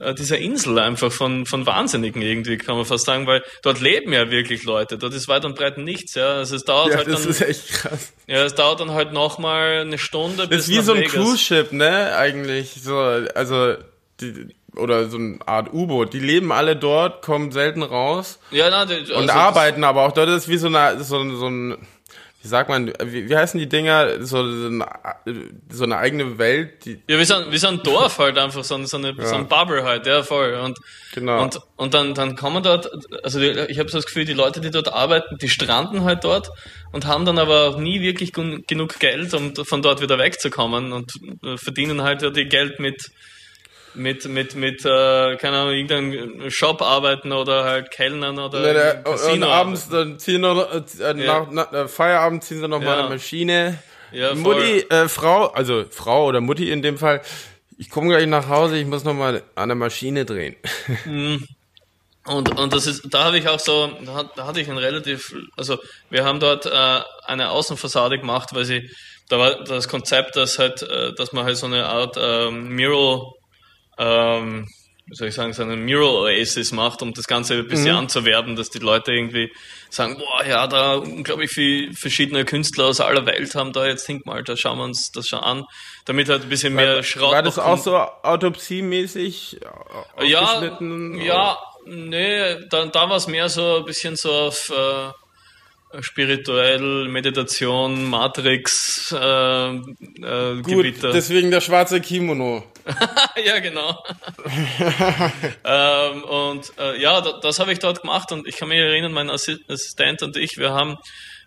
äh, diese Insel einfach von, von Wahnsinnigen irgendwie, kann man fast sagen, weil dort leben ja wirklich Leute. Dort ist weit und breit nichts, ja. Also es dauert Ja, halt das dann, ist echt krass. ja, es dauert dann halt nochmal eine Stunde Das bis ist wie so ein Vegas. Cruise Ship, ne? Eigentlich so, also die, oder so eine Art U-Boot. Die leben alle dort, kommen selten raus Ja, na, die, also und arbeiten aber auch dort. Das ist wie so eine, so, ein- so ein, wie sagt man, wie, wie heißen die Dinger? So, so, eine, so eine eigene Welt. Die, Ja, wie so, ein, wie so ein Dorf halt einfach, so, so, eine, so ein Bubble halt, ja, voll. Und, Genau. und, und dann, dann kommen dort, also die, ich habe so das Gefühl, die Leute, die dort arbeiten, die stranden halt dort und haben dann aber auch nie wirklich genug Geld, um von dort wieder wegzukommen und äh, verdienen halt ja die Geld mit, mit, mit, mit, äh, keine Ahnung, irgendeinem Shop arbeiten oder halt Kellnern oder Ne, der, im und Casino abends dann ziehen noch, äh, Ja. nach, nach äh, Feierabend ziehen sie noch mal eine Maschine. Ja. Mutti, äh, Frau, also Frau oder Mutti in dem Fall. Ich komme gleich nach Hause, ich muss noch mal an der Maschine drehen. Und, und das ist, da habe ich auch so, da, hat, da hatte ich ein relativ, also wir haben dort äh, eine Außenfassade gemacht, weil sie, da war das Konzept, dass halt, äh, dass man halt so eine Art ähm, Mural, ähm, wie soll ich sagen, so eine Mural Oasis macht, um das Ganze ein bisschen anzuwerben, dass die Leute irgendwie sagen, boah, ja, da unglaublich viele verschiedene Künstler aus aller Welt haben da jetzt hingemalt, da schauen wir uns das schon an, damit halt ein bisschen mehr Schrott War das auch so autopsiemäßig äh, ja, ja, nee, da, da war es mehr so ein bisschen so auf äh, spirituell, Meditation, Matrix, äh, äh, Gut, Gebiete. deswegen der schwarze Kimono. ja, genau. ähm, und äh, ja, da, das habe ich dort gemacht und ich kann mich erinnern, mein Assi Assistent und ich, wir haben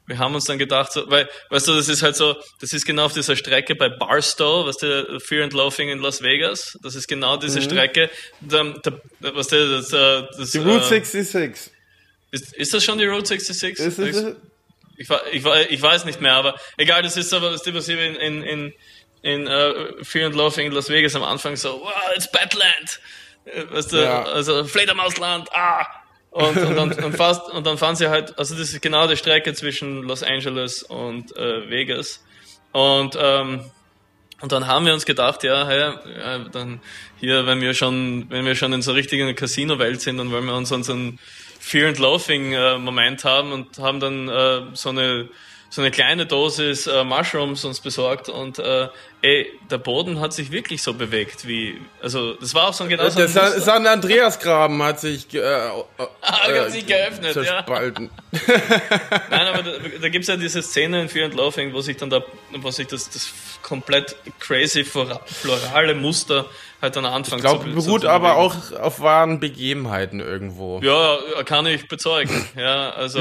wir haben uns dann gedacht, so, weil, weißt du, das ist halt so, das ist genau auf dieser Strecke bei Barstow, was der Fear and Loafing in Las Vegas, das ist genau diese Strecke, da, da, was der, das, äh, das, Die Route äh, 66. ist, ist das schon die Route 66? Ist es, ich, ich, ich weiß nicht mehr, aber egal, das ist aber das ist was in, in, in, in uh, Fear and Loathing in Las Vegas am Anfang so, wow, it's Badland. Äh, Weißt du, Ja. also Fledermausland, ah! Und, und, dann, und, fast, und dann fahren sie halt, also das ist genau die Strecke zwischen Los Angeles und äh, Vegas. Und, ähm, und dann haben wir uns gedacht, ja, hey, ja, dann hier, wenn wir schon, wenn wir schon in so richtigen Casino-Welt sind, dann wollen wir uns unseren Fear and Loathing äh, Moment haben und haben dann äh, so eine so eine kleine Dosis äh, Mushrooms uns besorgt und äh, ey, der Boden hat sich wirklich so bewegt, wie, also das war auch so ein genau so ein Das San Andreasgraben hat sich, äh, äh, hat sich geöffnet, zerspalten. ja. Nein, aber da, da gibt es ja diese Szene in Fear and Loving, wo sich dann da, wo sich das, das komplett crazy florale Muster halt dann anfangen Ich glaube, beruht zu aber auch auf wahren Begebenheiten irgendwo. Ja, kann ich bezeugen. Ja, also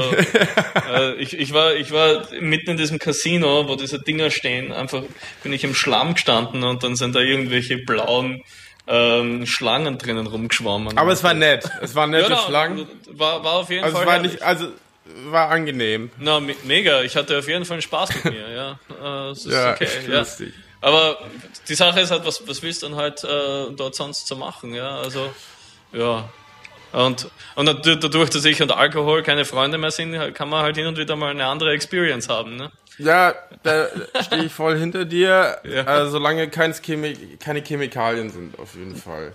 äh, ich, ich, war, ich war mitten in diesem Casino, wo diese Dinger stehen, einfach bin ich im Schlamm gestanden und dann sind da irgendwelche blauen ähm, Schlangen drinnen rumgeschwommen. Aber es war nett. Es waren nette ja, Schlangen. War, war auf jeden also Fall. Es war nicht, also war angenehm. Na, me mega. Ich hatte auf jeden Fall Spaß mit mir, ja. Äh, es ist ja, okay. Ja. Lustig. Aber die Sache ist halt, was, was willst du dann halt äh, dort sonst zu machen, ja? Also, ja. Und, und dadurch, dass ich und Alkohol keine Freunde mehr sind, kann man halt hin und wieder mal eine andere Experience haben, ne? Ja, da stehe ich voll hinter dir, ja. also, solange Chemi keine Chemikalien sind, auf jeden Fall.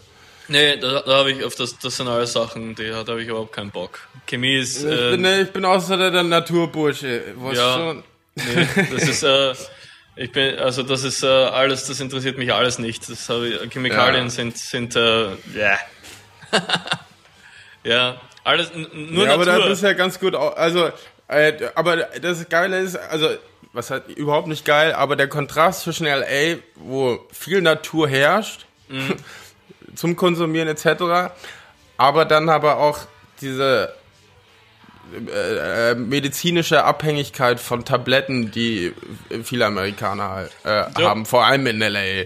Nee, da, da habe ich auf das, das sind alles Sachen, die da habe ich überhaupt keinen Bock. Chemie ist. Äh, ich, bin, ich bin außer der, der Naturbursche. Was ja, schon? Nee, das ist, äh, ich bin, also das ist äh, alles, das interessiert mich alles nicht. Das ich, Chemikalien ja. sind, sind, äh, yeah. ja, alles, nur ja, aber da bist du ja ganz gut, also, äh, aber das Geile ist, also, was halt überhaupt nicht geil, aber der Kontrast zwischen LA, wo viel Natur herrscht, mhm. zum Konsumieren etc., aber dann aber auch diese äh, äh, medizinische Abhängigkeit von Tabletten, die viele Amerikaner äh, ja. haben, vor allem in LA.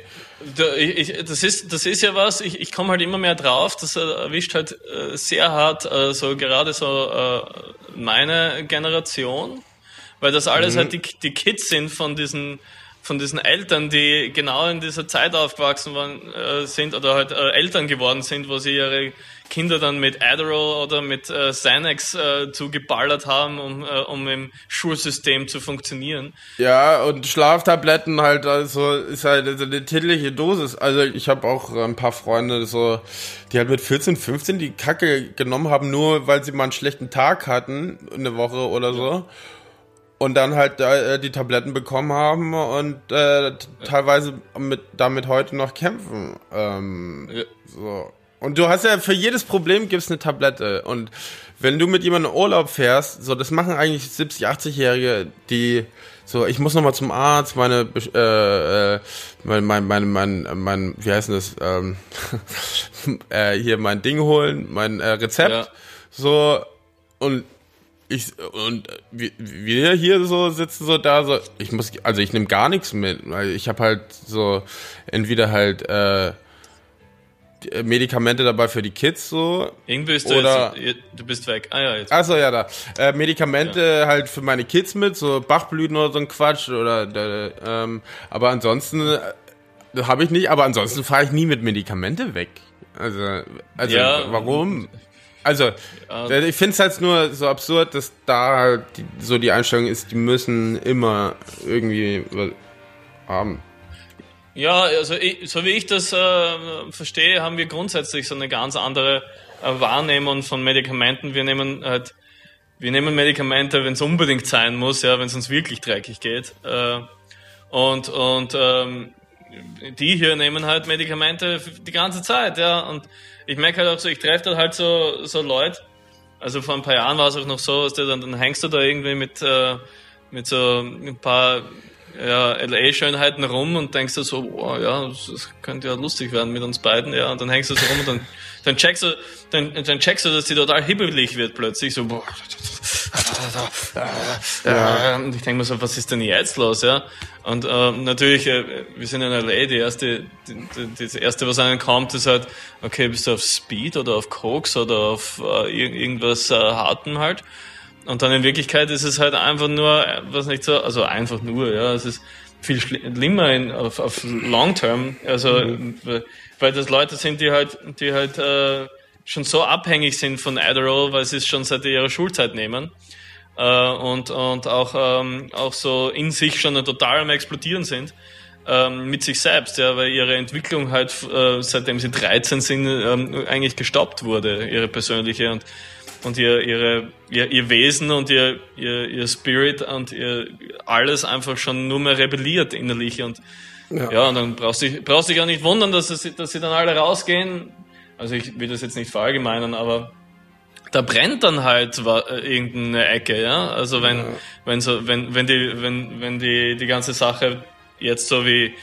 Ich, das, ist, das ist ja was, ich, ich komme halt immer mehr drauf, das erwischt halt äh, sehr hart, äh, so gerade so äh, meine Generation, weil das alles mhm. halt die, die Kids sind von diesen von diesen Eltern, die genau in dieser Zeit aufgewachsen waren, äh, sind oder halt äh, Eltern geworden sind, wo sie ihre Kinder dann mit Adderall oder mit äh, Xanax äh, zugeballert haben, um, äh, um im Schulsystem zu funktionieren. Ja, und Schlaftabletten halt, also ist halt eine tägliche Dosis. Also ich habe auch ein paar Freunde, so, die halt mit 14, 15 die Kacke genommen haben, nur weil sie mal einen schlechten Tag hatten, eine Woche oder so. Ja und dann halt äh, die Tabletten bekommen haben und äh, teilweise mit damit heute noch kämpfen. Ähm, ja. So. Und du hast ja für jedes Problem gibt's eine Tablette und wenn du mit jemandem Urlaub fährst, so das machen eigentlich 70, 80-Jährige, die so, ich muss nochmal zum Arzt, meine, äh, äh, mein, mein, mein, mein, mein, wie heißt das, ähm, äh, hier mein Ding holen, mein äh, Rezept, ja. so, und ich und wir hier so sitzen so da so ich muss also ich nehme gar nichts mit weil ich habe halt so entweder halt äh, Medikamente dabei für die Kids so. Irgendwie bist du oder jetzt, du bist weg. Ah ja jetzt. Achso ja da. Äh, Medikamente ja. halt für meine Kids mit so Bachblüten oder so ein Quatsch oder äh, ähm, aber ansonsten äh, habe ich nicht aber ansonsten fahre ich nie mit Medikamente weg. Also also ja, warum also, ja. ich finde es halt nur so absurd, dass da halt die, so die Einstellung ist, die müssen immer irgendwie haben. Ja, also ich, so wie ich das äh, verstehe, haben wir grundsätzlich so eine ganz andere äh, Wahrnehmung von Medikamenten. Wir nehmen halt, wir nehmen Medikamente, wenn es unbedingt sein muss, ja, wenn es uns wirklich dreckig geht. Äh, und und ähm, die hier nehmen halt Medikamente die ganze Zeit, ja. Und ich merke halt auch so, ich treffe da halt so, so Leute. Also vor ein paar Jahren war es auch noch so, dann, dann hängst du da irgendwie mit, äh, mit so ein paar ja, LA-Schönheiten rum und denkst du so, boah, ja, das könnte ja lustig werden mit uns beiden, ja, und dann hängst du so rum und dann, dann checkst du, dann, dann checkst du, dass die total hibbelig wird plötzlich, so, boah, ja. und ich denke mir so, was ist denn jetzt los, ja? Und äh, natürlich, äh, wir sind in LA, die erste, die, die, das erste, was einem kommt, ist halt, okay, bist du auf Speed oder auf Koks oder auf äh, irgendwas äh, Hartem halt? Und dann in Wirklichkeit ist es halt einfach nur, was nicht so, also einfach nur, ja, es ist viel schlimmer in, auf, auf Long Term, also mhm. weil das Leute sind, die halt, die halt äh, schon so abhängig sind von Adderall, weil sie es schon seit ihrer Schulzeit nehmen. Äh, und und auch ähm, auch so in sich schon total am explodieren sind ähm, mit sich selbst, ja, weil ihre Entwicklung halt äh, seitdem sie 13 sind ähm, eigentlich gestoppt wurde, ihre persönliche. Und und ihr, ihre, ihr, ihr Wesen und ihr, ihr, ihr Spirit und ihr alles einfach schon nur mehr rebelliert innerlich und ja. ja, und dann brauchst du dich, brauchst dich ja nicht wundern, dass, es, dass sie dann alle rausgehen. Also ich will das jetzt nicht verallgemeinern, aber da brennt dann halt äh, irgendeine Ecke, ja. Also wenn, ja. wenn so, wenn, wenn die, wenn, wenn die, die ganze Sache jetzt so wie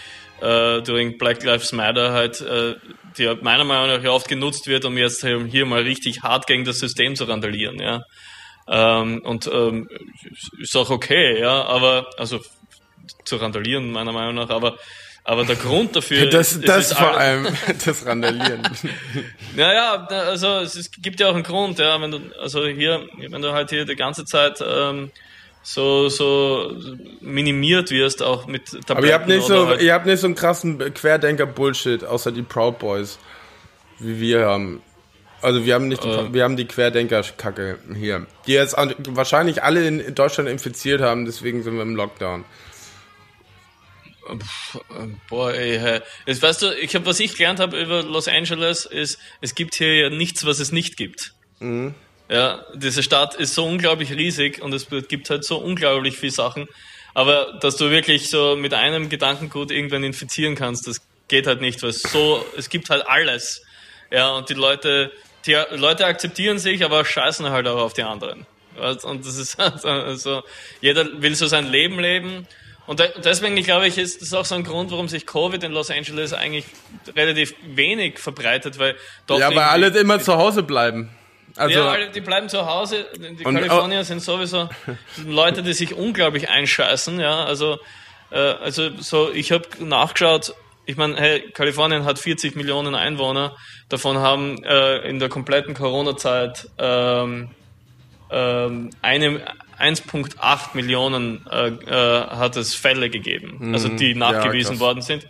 äh, during Black Lives Matter halt, äh, die meiner Meinung nach oft genutzt wird, um jetzt hier mal richtig hart gegen das System zu randalieren, ja. Ähm, und ähm, ist auch okay, ja, aber also zu randalieren meiner Meinung nach, aber aber der Grund dafür das, ist, das ist vor allem das Randalieren. naja, also es gibt ja auch einen Grund, ja, wenn du also hier, wenn du halt hier die ganze Zeit ähm, so so minimiert wirst, auch mit Tabletten Aber ihr habt nicht so, halt ihr habt nicht so einen krassen Querdenker-Bullshit, außer die Proud Boys, wie wir haben. Also wir haben nicht, die, äh, wir haben die Querdenker-Kacke hier, die jetzt wahrscheinlich alle in Deutschland infiziert haben, deswegen sind wir im Lockdown. Boah, ey, jetzt weißt du, ich habe, was ich gelernt habe über Los Angeles, ist, es gibt hier ja nichts, was es nicht gibt. Mhm. Ja, diese Stadt ist so unglaublich riesig und es gibt halt so unglaublich viele Sachen. Aber dass du wirklich so mit einem Gedankengut irgendwann infizieren kannst, das geht halt nicht, weil es so, es gibt halt alles. Ja, und die Leute, die Leute akzeptieren sich, aber scheißen halt auch auf die anderen. Und das ist also, jeder will so sein Leben leben und deswegen, glaube ich, ist das auch so ein Grund, warum sich Covid in Los Angeles eigentlich relativ wenig verbreitet, weil dort Ja, weil alle immer zu Hause bleiben. Also ja, alle, die bleiben zu Hause. Die und, Kalifornier oh. sind sowieso Leute, die sich unglaublich einscheißen, ja. Also, äh, also so, ich habe nachgeschaut, ich meine, hey, Kalifornien hat 40 Millionen Einwohner, davon haben äh, in der kompletten Corona-Zeit ähm, ähm, eine, 1,8 Millionen äh, äh, hat es Fälle gegeben, mhm. also die nachgewiesen ja, worden sind.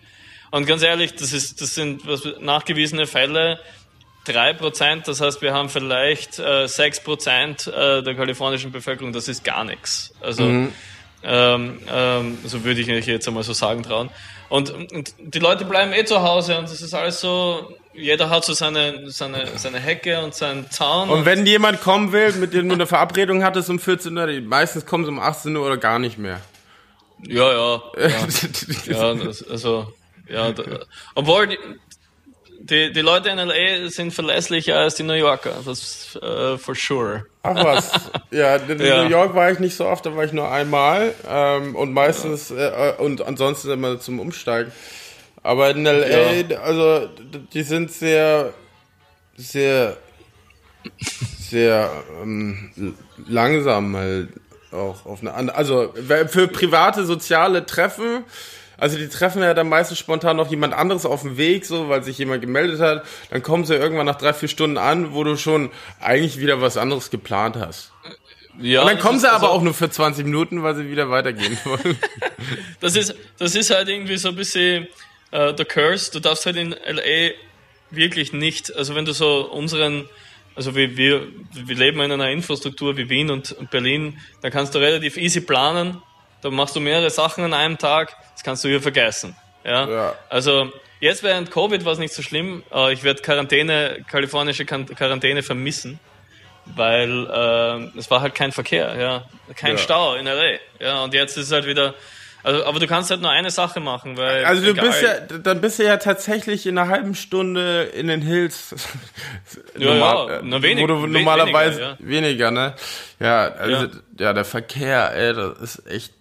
Und ganz ehrlich, das ist, das sind was, nachgewiesene Fälle, drei Prozent, das heißt, wir haben vielleicht äh, sechs äh, Prozent äh, der kalifornischen Bevölkerung, das ist gar nichts. Also, mhm. ähm, ähm, so würde ich jetzt einmal so sagen trauen. Und, und die Leute bleiben eh zu Hause und das ist alles so, jeder hat so seine, seine, seine Hecke und seinen Zaun. Und, und wenn jemand kommen will, mit dem du eine Verabredung hattest um 14 Uhr, meistens kommen sie um 18 Uhr oder gar nicht mehr. Ja, ja. Ja, ja also, ja, da, obwohl die, die, Leute in LA sind verlässlicher als die New Yorker, das uh, for sure. Ach was, ja, in ja. New York war ich nicht so oft, da war ich nur einmal ähm, und meistens ja. äh, und ansonsten immer zum Umsteigen. Aber in LA, ja. also die sind sehr, sehr, sehr ähm, langsam halt auch auf eine andere. Also für private soziale Treffen. Also die treffen ja dann meistens spontan noch jemand anderes auf dem Weg, so, weil sich jemand gemeldet hat. Dann kommen sie irgendwann nach drei, vier Stunden an, wo du schon eigentlich wieder was anderes geplant hast. Ja, und dann kommen sie aber also, auch nur für 20 Minuten, weil sie wieder weitergehen wollen. das ist, das ist halt irgendwie so ein bisschen, äh, der Curse, du darfst halt in LA wirklich nicht, also wenn du so unseren, also wie wir, wir leben in einer Infrastruktur wie Wien und Berlin, da kannst du relativ easy planen, da machst du mehrere Sachen an einem Tag, das kannst du hier vergessen. Ja? ja. Also jetzt während Covid war es nicht so schlimm, äh, ich werde Quarantäne, kalifornische Quarantäne vermissen, weil äh, es war halt kein Verkehr, ja, kein ja. Stau in LA. Ja, und jetzt ist es halt wieder also, aber du kannst halt nur eine Sache machen, weil. Also du egal. bist ja, dann bist du ja tatsächlich in einer halben Stunde in den Hills. ja, Normal, ja, nur wenig, wo du normalerweise weniger, ja. weniger, ne? Ja, also, ja. ja, der Verkehr, ey, das ist echt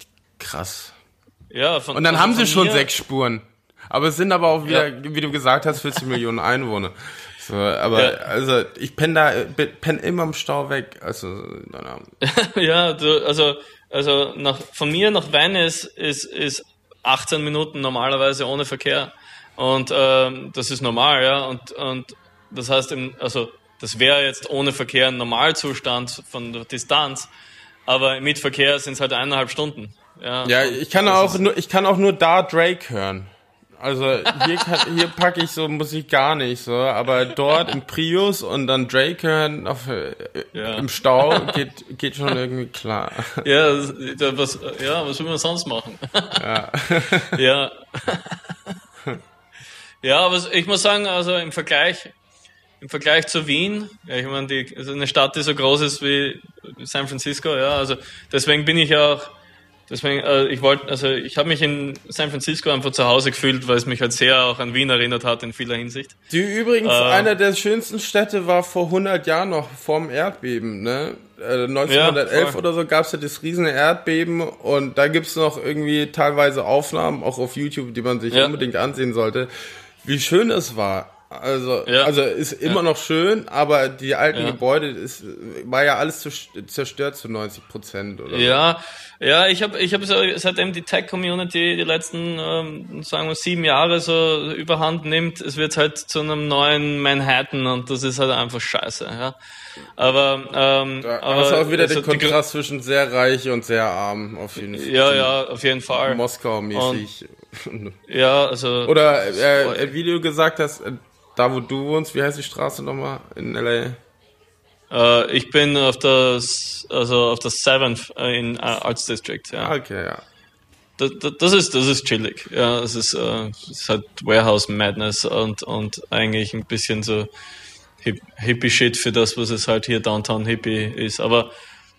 krass. Ja, von, Und dann also haben sie schon sechs Spuren. Aber es sind aber auch wieder, ja. wie du gesagt hast, 40 Millionen Einwohner. So, aber ja. also ich penne da penne immer im Stau weg. Also ja, du, also also nach, von mir nach Venice ist, ist 18 Minuten normalerweise ohne Verkehr. Und ähm, das ist normal, ja. Und, und das heißt, im, also das wäre jetzt ohne Verkehr ein Normalzustand von der Distanz. Aber mit Verkehr sind es halt eineinhalb Stunden. Ja, ja ich kann auch nur, ich kann auch nur da Drake hören. Also hier, kann, hier packe ich so Musik gar nicht so, aber dort im Prius und dann Drake hören auf, äh, ja. im Stau geht, geht schon irgendwie klar. Ja, was, ja, was will man sonst machen? Ja. ja. Ja, aber ich muss sagen, also im Vergleich, im Vergleich zu Wien, ja, ich meine, die, also eine Stadt, die so groß ist wie San Francisco, ja, also deswegen bin ich auch Deswegen, äh, ich wollte, also ich habe mich in San Francisco einfach zu Hause gefühlt, weil es mich halt sehr auch an Wien erinnert hat in vieler Hinsicht. Die übrigens äh, einer der schönsten Städte war vor 100 Jahren noch vorm Erdbeben, ne? 1911 ja, oder so gab es ja das riesige Erdbeben und da gibt's noch irgendwie teilweise Aufnahmen, auch auf YouTube, die man sich ja. unbedingt ansehen sollte, wie schön es war. Also, ja. also ist immer ja. noch schön, aber die alten ja. Gebäude ist, war ja alles zerstört zu 90 Prozent, oder? Ja, ja, ich habe, ich habe so, seitdem die Tech-Community die letzten, ähm, sagen wir, sieben Jahre so überhand nimmt, es wird halt zu einem neuen Manhattan und das ist halt einfach scheiße, ja. Aber, ähm, da aber hast auch wieder also den Kontrast zwischen sehr reich und sehr arm, auf jeden Fall. Ja, ja, auf jeden Fall. Moskau-mäßig. Ja, also. Oder, äh, wie du gesagt hast, da wo du wohnst, wie heißt die Straße nochmal in LA? Äh, ich bin auf das, also auf das Seventh äh, in uh, Arts District, ja. Ah, okay, ja. Das, das, ist, das ist chillig, ja. Es ist, äh, ist halt Warehouse Madness und, und eigentlich ein bisschen so Hip Hippie-Shit für das, was es halt hier Downtown Hippie ist. Aber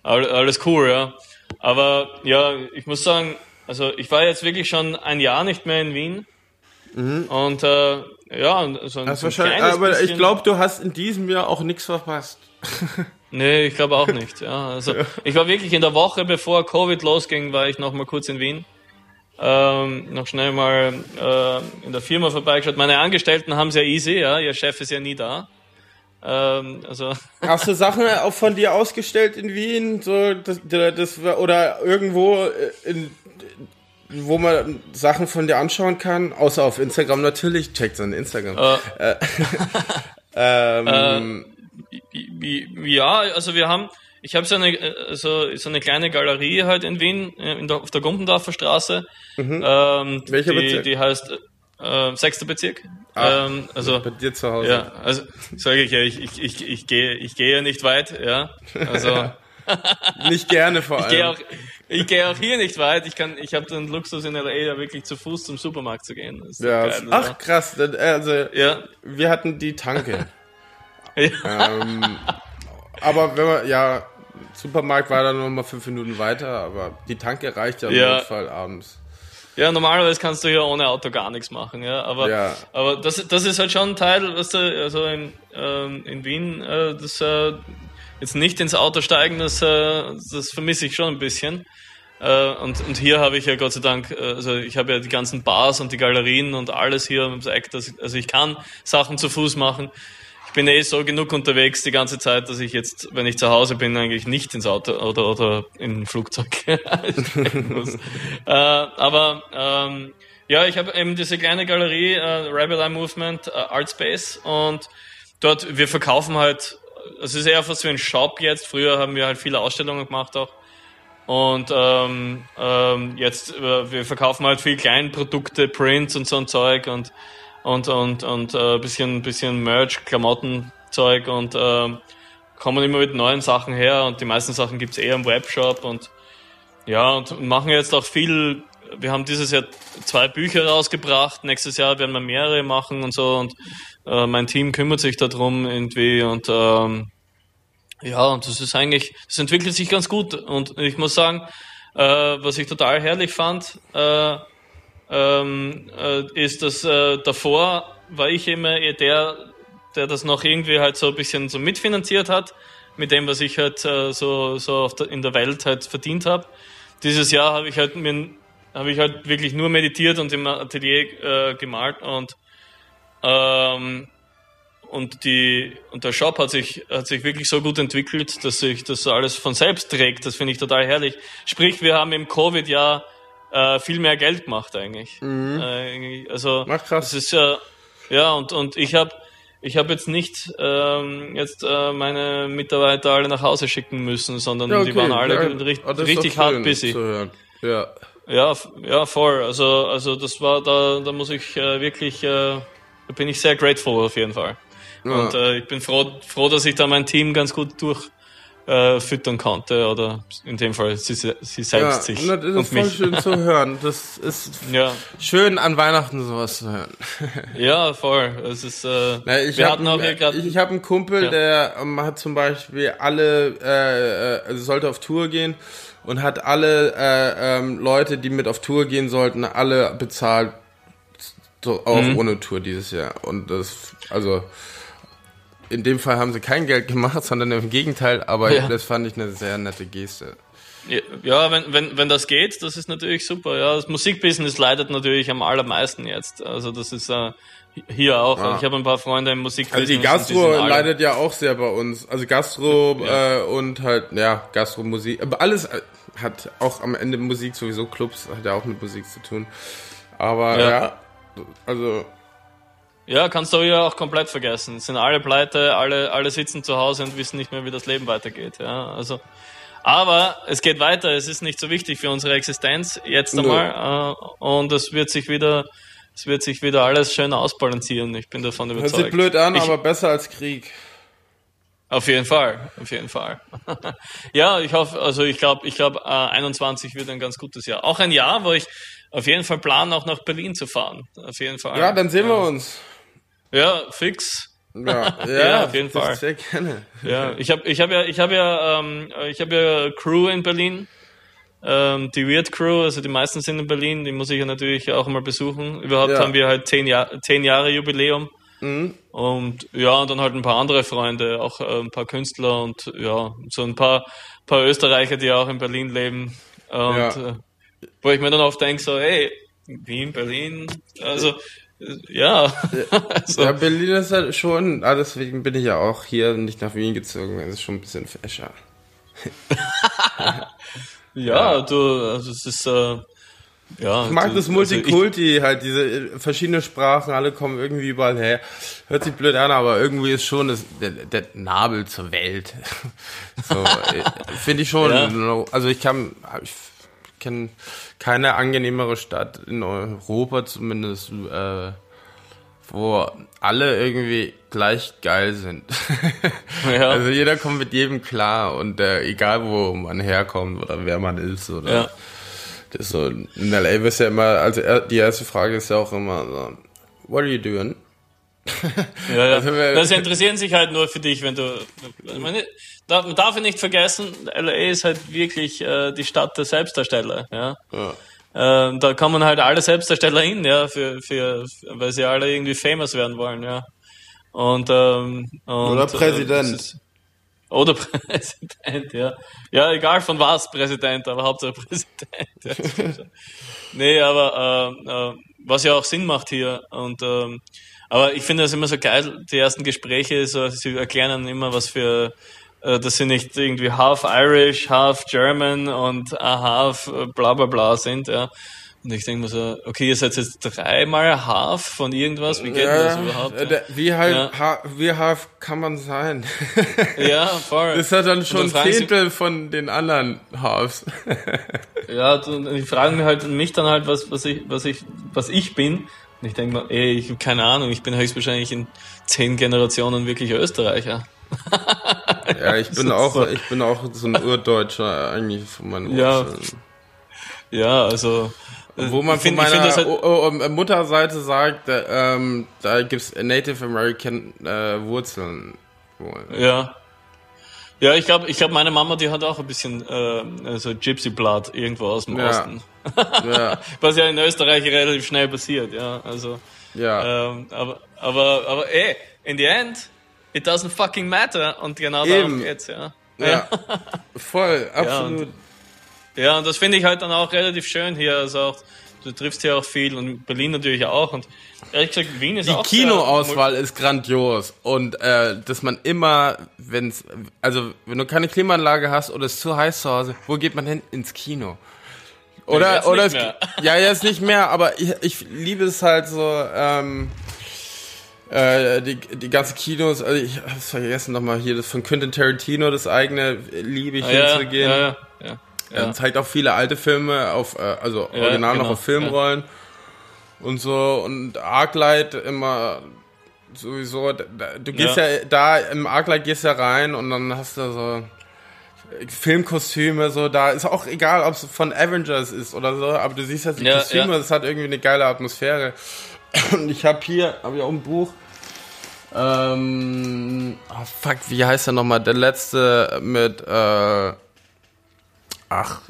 alles cool, ja. Aber ja, ich muss sagen, also ich war jetzt wirklich schon ein Jahr nicht mehr in Wien. Mhm. Und äh, ja, so ein, so ein Aber ich glaube, du hast in diesem Jahr auch nichts verpasst. nee, ich glaube auch nicht. Ja, also ja. ich war wirklich in der Woche, bevor Covid losging, war ich noch mal kurz in Wien. Ähm, noch schnell mal äh, in der Firma vorbeigeschaut. Meine Angestellten haben es ja easy, ja, ihr Chef ist ja nie da. Ähm, also Hast du Sachen auch von dir ausgestellt in Wien, so das, das oder irgendwo in wo man Sachen von dir anschauen kann, außer auf Instagram natürlich. Checkt sein Instagram. Uh. ähm, uh, ja, also wir haben, ich habe so eine so, so eine kleine Galerie halt in Wien, in der, auf der Gumpendorfer Straße. Mhm. Ähm, Welcher die, Bezirk? Die heißt äh, sechster Bezirk. Ah, ähm, also bei dir zu Hause. Ja, also sage ich ja, ich, ich, ich, ich gehe ich gehe ja nicht weit, ja. Also nicht gerne vor allem. Ich gehe auch, ich gehe auch hier nicht weit. Ich kann, ich habe den Luxus in LA, ja wirklich zu Fuß zum Supermarkt zu gehen. Ja, geil, ach krass. Also ja. wir hatten die Tanke. ja. ähm, aber wenn man ja Supermarkt war dann noch mal fünf Minuten weiter, aber die Tanke reicht ja im ja. Notfall abends. Ja, normalerweise kannst du hier ohne Auto gar nichts machen, ja. Aber, ja. aber das, das ist halt schon ein Teil, was du, also in, ähm, in Wien, äh, das äh, jetzt nicht ins Auto steigen, das, äh, das vermisse ich schon ein bisschen. Äh, und, und hier habe ich ja Gott sei Dank, äh, also ich habe ja die ganzen Bars und die Galerien und alles hier ums Eck, dass, also ich kann Sachen zu Fuß machen. Ich bin eh so genug unterwegs die ganze Zeit, dass ich jetzt, wenn ich zu Hause bin, eigentlich nicht ins Auto oder, oder in ein Flugzeug muss. äh, aber ähm, ja, ich habe eben diese kleine Galerie, äh, Rebel Eye Movement, äh, Art Space und dort, wir verkaufen halt es ist eher fast wie ein Shop jetzt. Früher haben wir halt viele Ausstellungen gemacht auch. Und ähm, ähm, jetzt, äh, wir verkaufen halt viel Kleinprodukte, Prints und so ein Zeug und und und und äh, bisschen bisschen Merch, Klamottenzeug und äh, kommen immer mit neuen Sachen her und die meisten Sachen gibt's eher im Webshop und ja und machen jetzt auch viel wir haben dieses Jahr zwei Bücher rausgebracht, nächstes Jahr werden wir mehrere machen und so. Und äh, mein Team kümmert sich darum irgendwie und ähm, ja, und das ist eigentlich, das entwickelt sich ganz gut. Und ich muss sagen, äh, was ich total herrlich fand, äh, ähm, äh, ist, dass äh, davor war ich immer der, der das noch irgendwie halt so ein bisschen so mitfinanziert hat, mit dem, was ich halt äh, so, so der, in der Welt halt verdient habe. Dieses Jahr habe ich halt mir habe ich halt wirklich nur meditiert und im Atelier äh, gemalt und ähm, und die und der Shop hat sich hat sich wirklich so gut entwickelt, dass sich das alles von selbst trägt. Das finde ich total herrlich. Sprich, wir haben im Covid Jahr äh, viel mehr Geld gemacht eigentlich. Mhm. Äh, also Ach, krass. das ist ja ja und und ich habe ich habe jetzt nicht ähm, jetzt äh, meine Mitarbeiter alle nach Hause schicken müssen, sondern ja, okay. die waren alle ja, richtig, richtig hart busy. Ja. Ja, ja, voll. Also, also das war da, da muss ich äh, wirklich, äh, da bin ich sehr grateful auf jeden Fall. Ja. Und äh, ich bin froh, froh, dass ich da mein Team ganz gut durch äh, füttern konnte oder in dem Fall sie, sie selbst Ja, sich. und das ist und voll mich. schön zu hören. Das ist Ja, schön an Weihnachten sowas zu hören. ja, voll. Es ist, äh, Na, ich wir hab hatten auch hier einen- gerade. ich, ich habe einen Kumpel, Ja. der ähm, hat zum Beispiel alle, äh, äh, also sollte auf Tour gehen und hat alle äh, ähm, Leute, die mit auf Tour gehen sollten, alle bezahlt, so auch Mhm. ohne Tour dieses Jahr. Und das, also in dem Fall haben sie kein Geld gemacht, sondern im Gegenteil, aber Ja. das fand ich eine sehr nette Geste. Ja, wenn, wenn, wenn das geht, das ist natürlich super. Ja, das Musikbusiness leidet natürlich am allermeisten jetzt. Also das ist äh, hier auch. Ja. Ich habe ein paar Freunde im Musikbusiness. Also die Gastro alle- leidet ja auch sehr bei uns. Also Gastro Ja. äh, und halt, ja, Gastromusik. Aber alles äh, hat auch am Ende Musik sowieso, Clubs hat ja auch mit Musik zu tun. Aber Ja. ja, also Ja, kannst du ja auch komplett vergessen. Sind alle pleite, alle, alle sitzen zu Hause und wissen nicht mehr, wie das Leben weitergeht. Ja, also. Aber es geht weiter. Es ist nicht so wichtig für unsere Existenz jetzt Nö. einmal. Äh, und es wird sich wieder, es wird sich wieder alles schön ausbalancieren. Ich bin davon hört überzeugt. sich blöd an, ich, aber besser als Krieg. Auf jeden Fall, auf jeden Fall. ja, ich hoffe, also ich glaube, ich glaube, äh, 21 wird ein ganz gutes Jahr. Auch ein Jahr, wo ich auf jeden Fall plane, auch nach Berlin zu fahren. Auf jeden Fall. Ja, dann sehen wir uns. Ja, fix. Ja, ja, Ja, auf jeden Fall. Sehr gerne. Ja, ich habe ich hab ja, ich habe ja, ähm, ich habe ja Crew in Berlin. Ähm, die Weird Crew, also die meisten sind in Berlin, die muss ich ja natürlich auch mal besuchen. Überhaupt Ja. haben wir halt zehn, Jahr, zehn Jahre Jubiläum. Mhm. Und ja, und dann halt ein paar andere Freunde, auch äh, ein paar Künstler und ja, so ein paar, paar Österreicher, die auch in Berlin leben. Und Ja. äh, wo ich mir dann oft denke, so, hey, Wien, Berlin, also ja. also, Ja, Berlin ist halt schon, ah, deswegen bin ich ja auch hier nicht nach Wien gezogen. Es ist schon ein bisschen fescher. ja, du, also es ist äh, ja. Ich mag du, das Multikulti, halt diese äh, verschiedene Sprachen, alle kommen irgendwie überall her. Hört sich blöd an, aber irgendwie ist schon das, der, der Nabel zur Welt. so, äh, finde ich schon. Ja. Also ich kann, ich kenne keine angenehmere Stadt in Europa zumindest, äh, wo alle irgendwie gleich geil sind. Ja. Also jeder kommt mit jedem klar und äh, egal wo man herkommt oder wer man ist oder Ja. das ist so, in LA wirst ja immer, also die erste Frage ist ja auch immer so, what are you doing? Ja, ja. Also, Das interessieren sich halt nur für dich, wenn du. Meine, da- man darf nicht vergessen, LA ist halt wirklich äh, die Stadt der Selbstdarsteller. Ja. Ja. Ähm, da kommen halt alle Selbstdarsteller hin, ja, für, für, weil sie alle irgendwie famous werden wollen, ja. Und, ähm, und Oder Präsident. Äh, das ist- oder Präsident, ja. Ja, egal von was Präsident, aber Hauptsache Präsident. Ja, nee, aber ähm, äh, was ja auch Sinn macht hier. Und ähm, aber ich finde das immer so geil, die ersten Gespräche, so, sie erklären dann immer, was für äh, dass sie nicht irgendwie half Irish, half German und äh, half äh, bla bla bla sind, ja. Und ich denke mir so, okay, ihr seid jetzt dreimal half von irgendwas, wie geht denn das überhaupt? äh, der- wie halt, Ja. ha, wie half kann man sein? Ja, voll. Das hat dann Und schon sie- Zehntel von den anderen Halves. Ja, und die fragen mir halt mich dann halt, was, was ich, was ich, was ich bin. Ich denke mir, ey, ich habe keine Ahnung, ich bin höchstwahrscheinlich in zehn Generationen wirklich Österreicher. ja, ich bin auch, so. ich bin auch so ein Urdeutscher eigentlich von meinen Ja. Wurzeln. Ja, also. äh, Wo man find- von meiner halt, Mutterseite sagt, äh, ähm, da gibt's Native American äh, Wurzeln. wohl. Ja. Ja, ich glaube, ich glaub, meine Mama, die hat auch ein bisschen äh, so Gypsy Blood irgendwo aus dem Ja. Osten. Ja, Was ja in Österreich relativ schnell passiert, ja. Also, ja. ähm, aber, aber, aber ey, in the end, it doesn't fucking matter. Und genau Eben. darum geht's, ja. ja. Voll, absolut. Ja, und das finde ich halt dann auch relativ schön hier. Also auch, du triffst hier auch viel und Berlin natürlich auch. Und ehrlich gesagt, Wien ist Die auch. sehr- Kinoauswahl ist grandios und äh, dass man immer, wenn's, also wenn du keine Klimaanlage hast oder es zu heiß zu Hause, wo geht man hin? Ins Kino. Oder jetzt oder es, ja jetzt nicht mehr, aber ich, ich liebe es halt so. Ähm, äh, die, die ganzen Kinos, also ich hab's vergessen nochmal hier, das von Quentin Tarantino, das eigene liebe ich Ah, ja, hinzugehen. ja, ja, ja, Er ja. zeigt auch viele alte Filme auf, äh, also Ja, original noch genau, auf Filmrollen und so und Arclight immer sowieso, da- du gehst ja. Ja. da im Arclight gehst ja rein und dann hast du so Filmkostüme, so, da ist auch egal, ob es von Avengers ist oder so, aber du siehst halt die Ja, Kostüme, ja. das hat irgendwie eine geile Atmosphäre. Und ich habe hier, habe ich auch ein Buch, ähm, oh fuck, wie heißt der nochmal? Der letzte mit, äh, ach,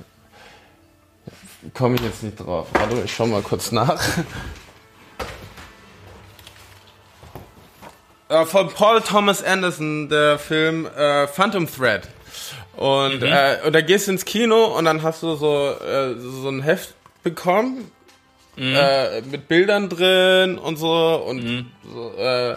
komme ich jetzt nicht drauf. Warte, ich schau mal kurz nach. Äh, von Paul Thomas Anderson, der Film äh, Phantom Thread. Und, äh, und da gehst du ins Kino und dann hast du so, äh, so ein Heft bekommen äh, mit Bildern drin und so und so, äh,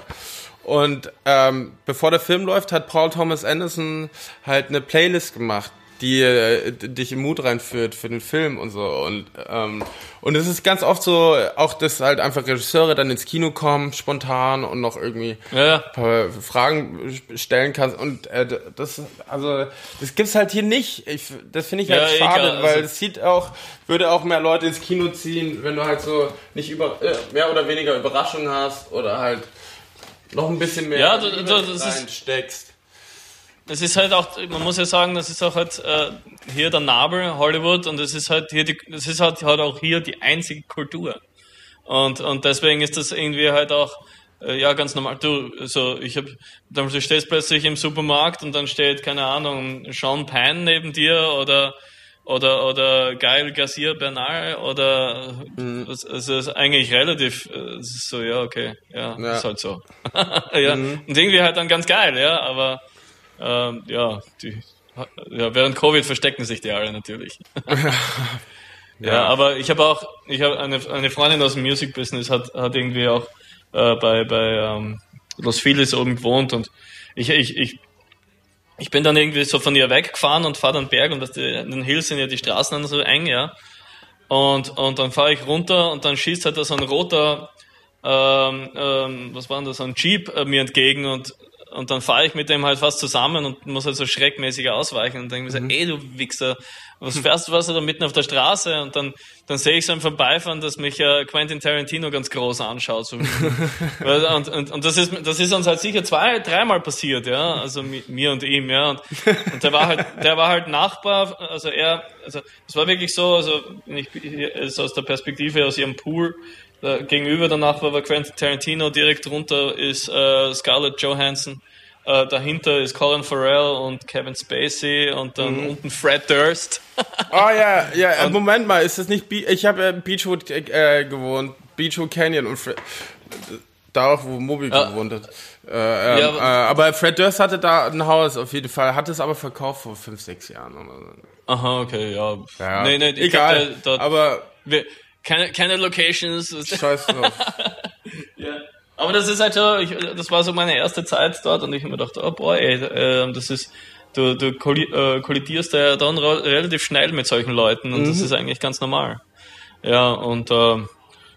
und ähm, bevor der Film läuft, hat Paul Thomas Anderson halt eine Playlist gemacht, die äh, dich im Mut reinführt für den Film und so. Und ähm, und es ist ganz oft so, auch dass halt einfach Regisseure dann ins Kino kommen, spontan und noch irgendwie Ja, paar Fragen stellen kannst. Und äh, das, also das gibt's halt hier nicht. Ich, das finde ich halt Ja, eh, schade, klar, weil also- es sieht auch, würde auch mehr Leute ins Kino ziehen, wenn du halt so nicht über äh, mehr oder weniger Überraschung hast oder halt noch ein bisschen mehr Ja, du- Liebe du- das ist- reinsteckst. Es ist halt auch, man muss ja sagen, das ist auch halt äh, hier der Nabel Hollywood und es ist halt hier die, das ist halt, halt auch hier die einzige Kultur. Und, und deswegen ist das irgendwie halt auch, äh, ja, ganz normal. Du, also ich hab, dann du stehst plötzlich im Supermarkt und dann steht, keine Ahnung, Sean Penn neben dir oder oder oder Gail Garcia Bernal oder es, es ist eigentlich relativ äh, es ist so ja okay ja, Ja. ist halt so ja und irgendwie halt dann ganz geil ja aber ähm, ja die ja während Covid verstecken sich die alle natürlich ja. aber ich habe auch ich habe eine eine Freundin aus dem Music Business hat hat irgendwie auch äh, bei bei ähm, Los Feliz oben gewohnt und ich ich ich ich bin dann irgendwie so von ihr weggefahren und fahre dann Berg und das, in den Hills sind ja die Straßen dann so eng, ja. Und, und dann fahre ich runter und dann schießt halt da so ein roter, ähm, ähm, was war denn das, ein Jeep äh, mir entgegen und, und dann fahre ich mit dem halt fast zusammen und muss halt so schreckmäßig ausweichen und denke mir so, ey du Wichser, was fährst du was da mitten auf der Straße? Und dann, dann sehe ich so im Vorbeifahren, dass mich äh, Quentin Tarantino ganz groß anschaut. So. Und, und, und das ist, das ist uns halt sicher zwei, dreimal passiert, ja, also mi- mir und ihm, ja. Und, und der war halt, der war halt Nachbar, also er, also es war wirklich so, also ich, ist aus der Perspektive aus ihrem Pool, da gegenüber der Nachbar war Quentin Tarantino, direkt drunter ist äh, Scarlett Johansson. Äh, dahinter ist Colin Farrell und Kevin Spacey und dann unten Fred Durst. Oh ja, ja, äh, Moment mal, ist das nicht, Be ich habe äh, Beachwood äh, gewohnt, Beachwood Canyon und Fred, da auch, wo Moby gewohnt hat. Äh, ähm, Ja, aber, äh, aber Fred Durst hatte da ein Haus auf jeden Fall, hat es aber verkauft vor fünf, sechs Jahren oder so. Aha, okay, ja. Ja, Nee, nee, egal, glaub, der, der, aber wir, keine, keine Locations. scheiß drauf. ja. Aber das ist halt so, ich, das war so meine erste Zeit dort und ich habe mir gedacht, oh boy, ey, äh, das ist, du, du äh, kollidierst ja dann relativ schnell mit solchen Leuten und das ist eigentlich ganz normal. Ja, und ähm,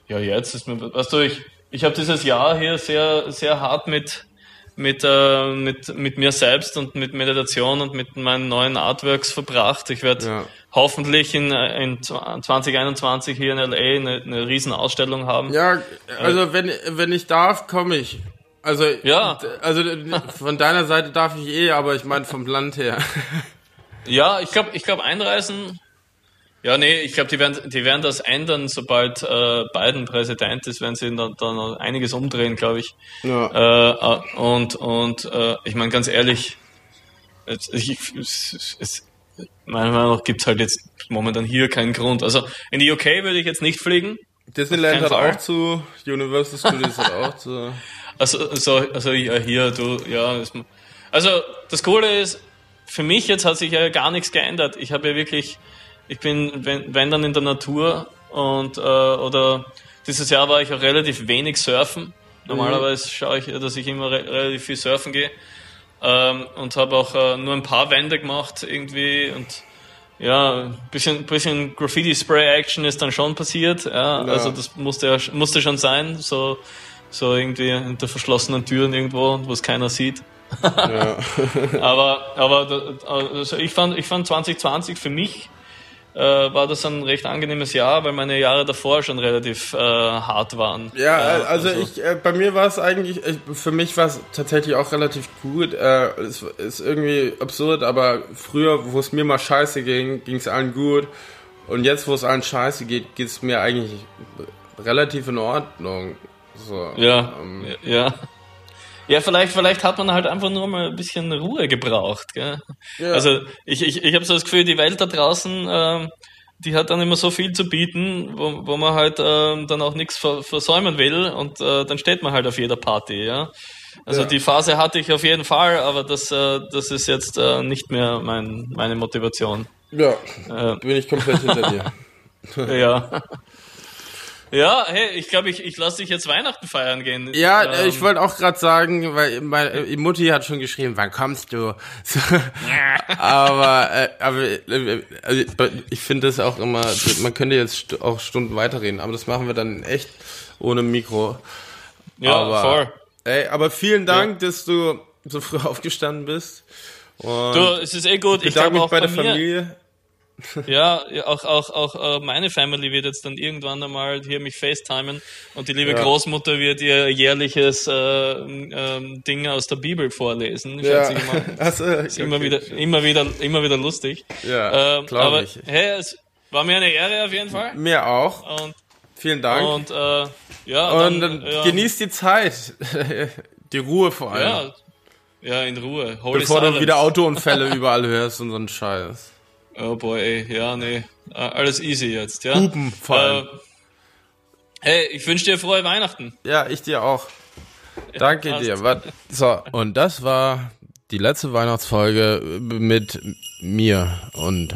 ja, jetzt ist mir, weißt du, ich, ich habe dieses Jahr hier sehr, sehr hart mit, mit, äh, mit, mit mir selbst und mit Meditation und mit meinen neuen Artworks verbracht. Ich werde Ja. hoffentlich in, äh, in 2021 hier in LA eine, eine riesen Ausstellung haben. Ja, also wenn, wenn ich darf, komme ich. Also, Ja. also von deiner Seite darf ich eh, aber ich meine vom Land her. Ja, ich glaube, ich glaube einreisen. Ja, nee, ich glaube, die werden, die werden das ändern, sobald äh, Biden Präsident ist, werden sie dann, dann einiges umdrehen, glaube ich. Ja. Äh, äh, und und äh, ich meine ganz ehrlich, es, ich, es, es, meiner Meinung nach gibt's halt jetzt momentan hier keinen Grund. Also in die UK würde ich jetzt nicht fliegen. Disneyland hat auch zu, Universal Studios hat auch zu. Also, also, also ja, hier, du, ja. Also das Coole ist, für mich jetzt hat sich ja gar nichts geändert. Ich habe ja wirklich, ich bin, wenn, wenn dann in der Natur und äh, oder dieses Jahr war ich auch relativ wenig surfen. Normalerweise schaue ich, dass ich immer re relativ viel surfen gehe ähm, und habe auch äh, nur ein paar Wände gemacht irgendwie und ja, ein bisschen, bisschen Graffiti-Spray-Action ist dann schon passiert. Ja, Ja. Also das musste ja, musste schon sein, so, so irgendwie hinter verschlossenen Türen irgendwo, wo es keiner sieht. Ja. Aber, aber also ich fand, ich fand 2020 für mich äh, war das ein recht angenehmes Jahr, weil meine Jahre davor schon relativ äh, hart waren. Ja, äh, also, also, ich, äh, bei mir war es eigentlich, ich, für mich war es tatsächlich auch relativ gut. Äh, es ist irgendwie absurd, aber früher, wo es mir mal scheiße ging, ging es allen gut. Und jetzt, wo es allen scheiße geht, geht es mir eigentlich relativ in Ordnung. So, ja, ähm, ja. Ja, vielleicht, vielleicht hat man halt einfach nur mal ein bisschen Ruhe gebraucht. Gell? Ja. Also ich, ich, ich habe so das Gefühl, die Welt da draußen, äh, die hat dann immer so viel zu bieten, wo, wo man halt äh, dann auch nichts versäumen will und äh, dann steht man halt auf jeder Party. Ja? Also ja. die Phase hatte ich auf jeden Fall, aber das, äh, das ist jetzt äh, nicht mehr mein, meine Motivation. Ja, äh, bin ich komplett hinter dir. ja. Ja, hey, ich glaube, ich, ich lasse dich jetzt Weihnachten feiern gehen. Ja, ähm, ich wollte auch gerade sagen, weil meine Mutti hat schon geschrieben, wann kommst du? aber äh, aber äh, also ich finde das auch immer, man könnte jetzt auch Stunden weiterreden, aber das machen wir dann echt ohne Mikro. Ja, aber, voll. Ey, aber vielen Dank, ja. dass du so früh aufgestanden bist. Und du, es ist eh gut. Ich bedanke mich bei der Familie. Ja, auch, auch, auch äh, meine Family wird jetzt dann irgendwann einmal hier mich FaceTimen und die liebe ja. Großmutter wird ihr jährliches äh, äh, Ding aus der Bibel vorlesen. Ja. Ich mal. Also, okay. Immer wieder, immer wieder, immer wieder lustig. Ja, ähm, aber ich. hey, es war mir eine Ehre auf jeden Fall. Mir auch. Und, Vielen Dank. Und äh, ja, und dann, ja. genießt die Zeit, die Ruhe vor allem. Ja, ja in Ruhe. Holy Bevor silence. du wieder Autounfälle überall hörst und so ein Scheiß. Oh boy, ey. ja, nee. Alles easy jetzt, ja. Hupen vor allem. Äh, hey, ich wünsche dir frohe Weihnachten. Ja, ich dir auch. Danke ja, dir. So, und das war die letzte Weihnachtsfolge mit mir und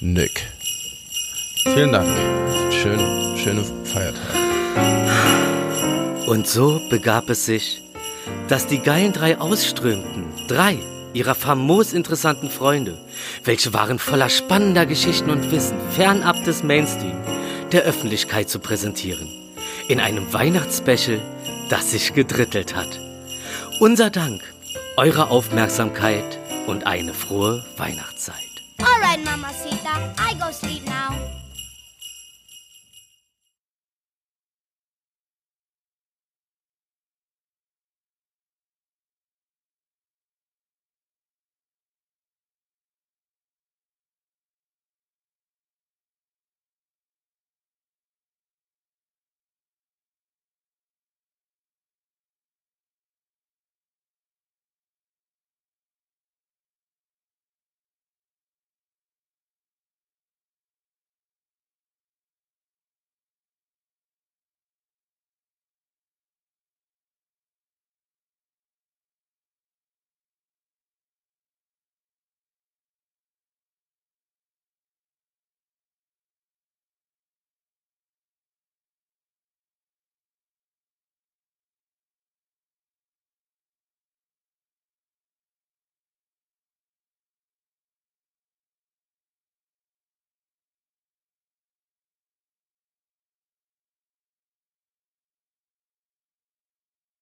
Nick. Vielen Dank. Schön, schöne Feiertage. Und so begab es sich, dass die geilen drei ausströmten. Drei ihrer famos interessanten Freunde, welche waren voller spannender Geschichten und Wissen, fernab des Mainstream, der Öffentlichkeit zu präsentieren. In einem Weihnachtsspecial, das sich gedrittelt hat. Unser Dank, eure Aufmerksamkeit und eine frohe Weihnachtszeit. Alright, Mamacita.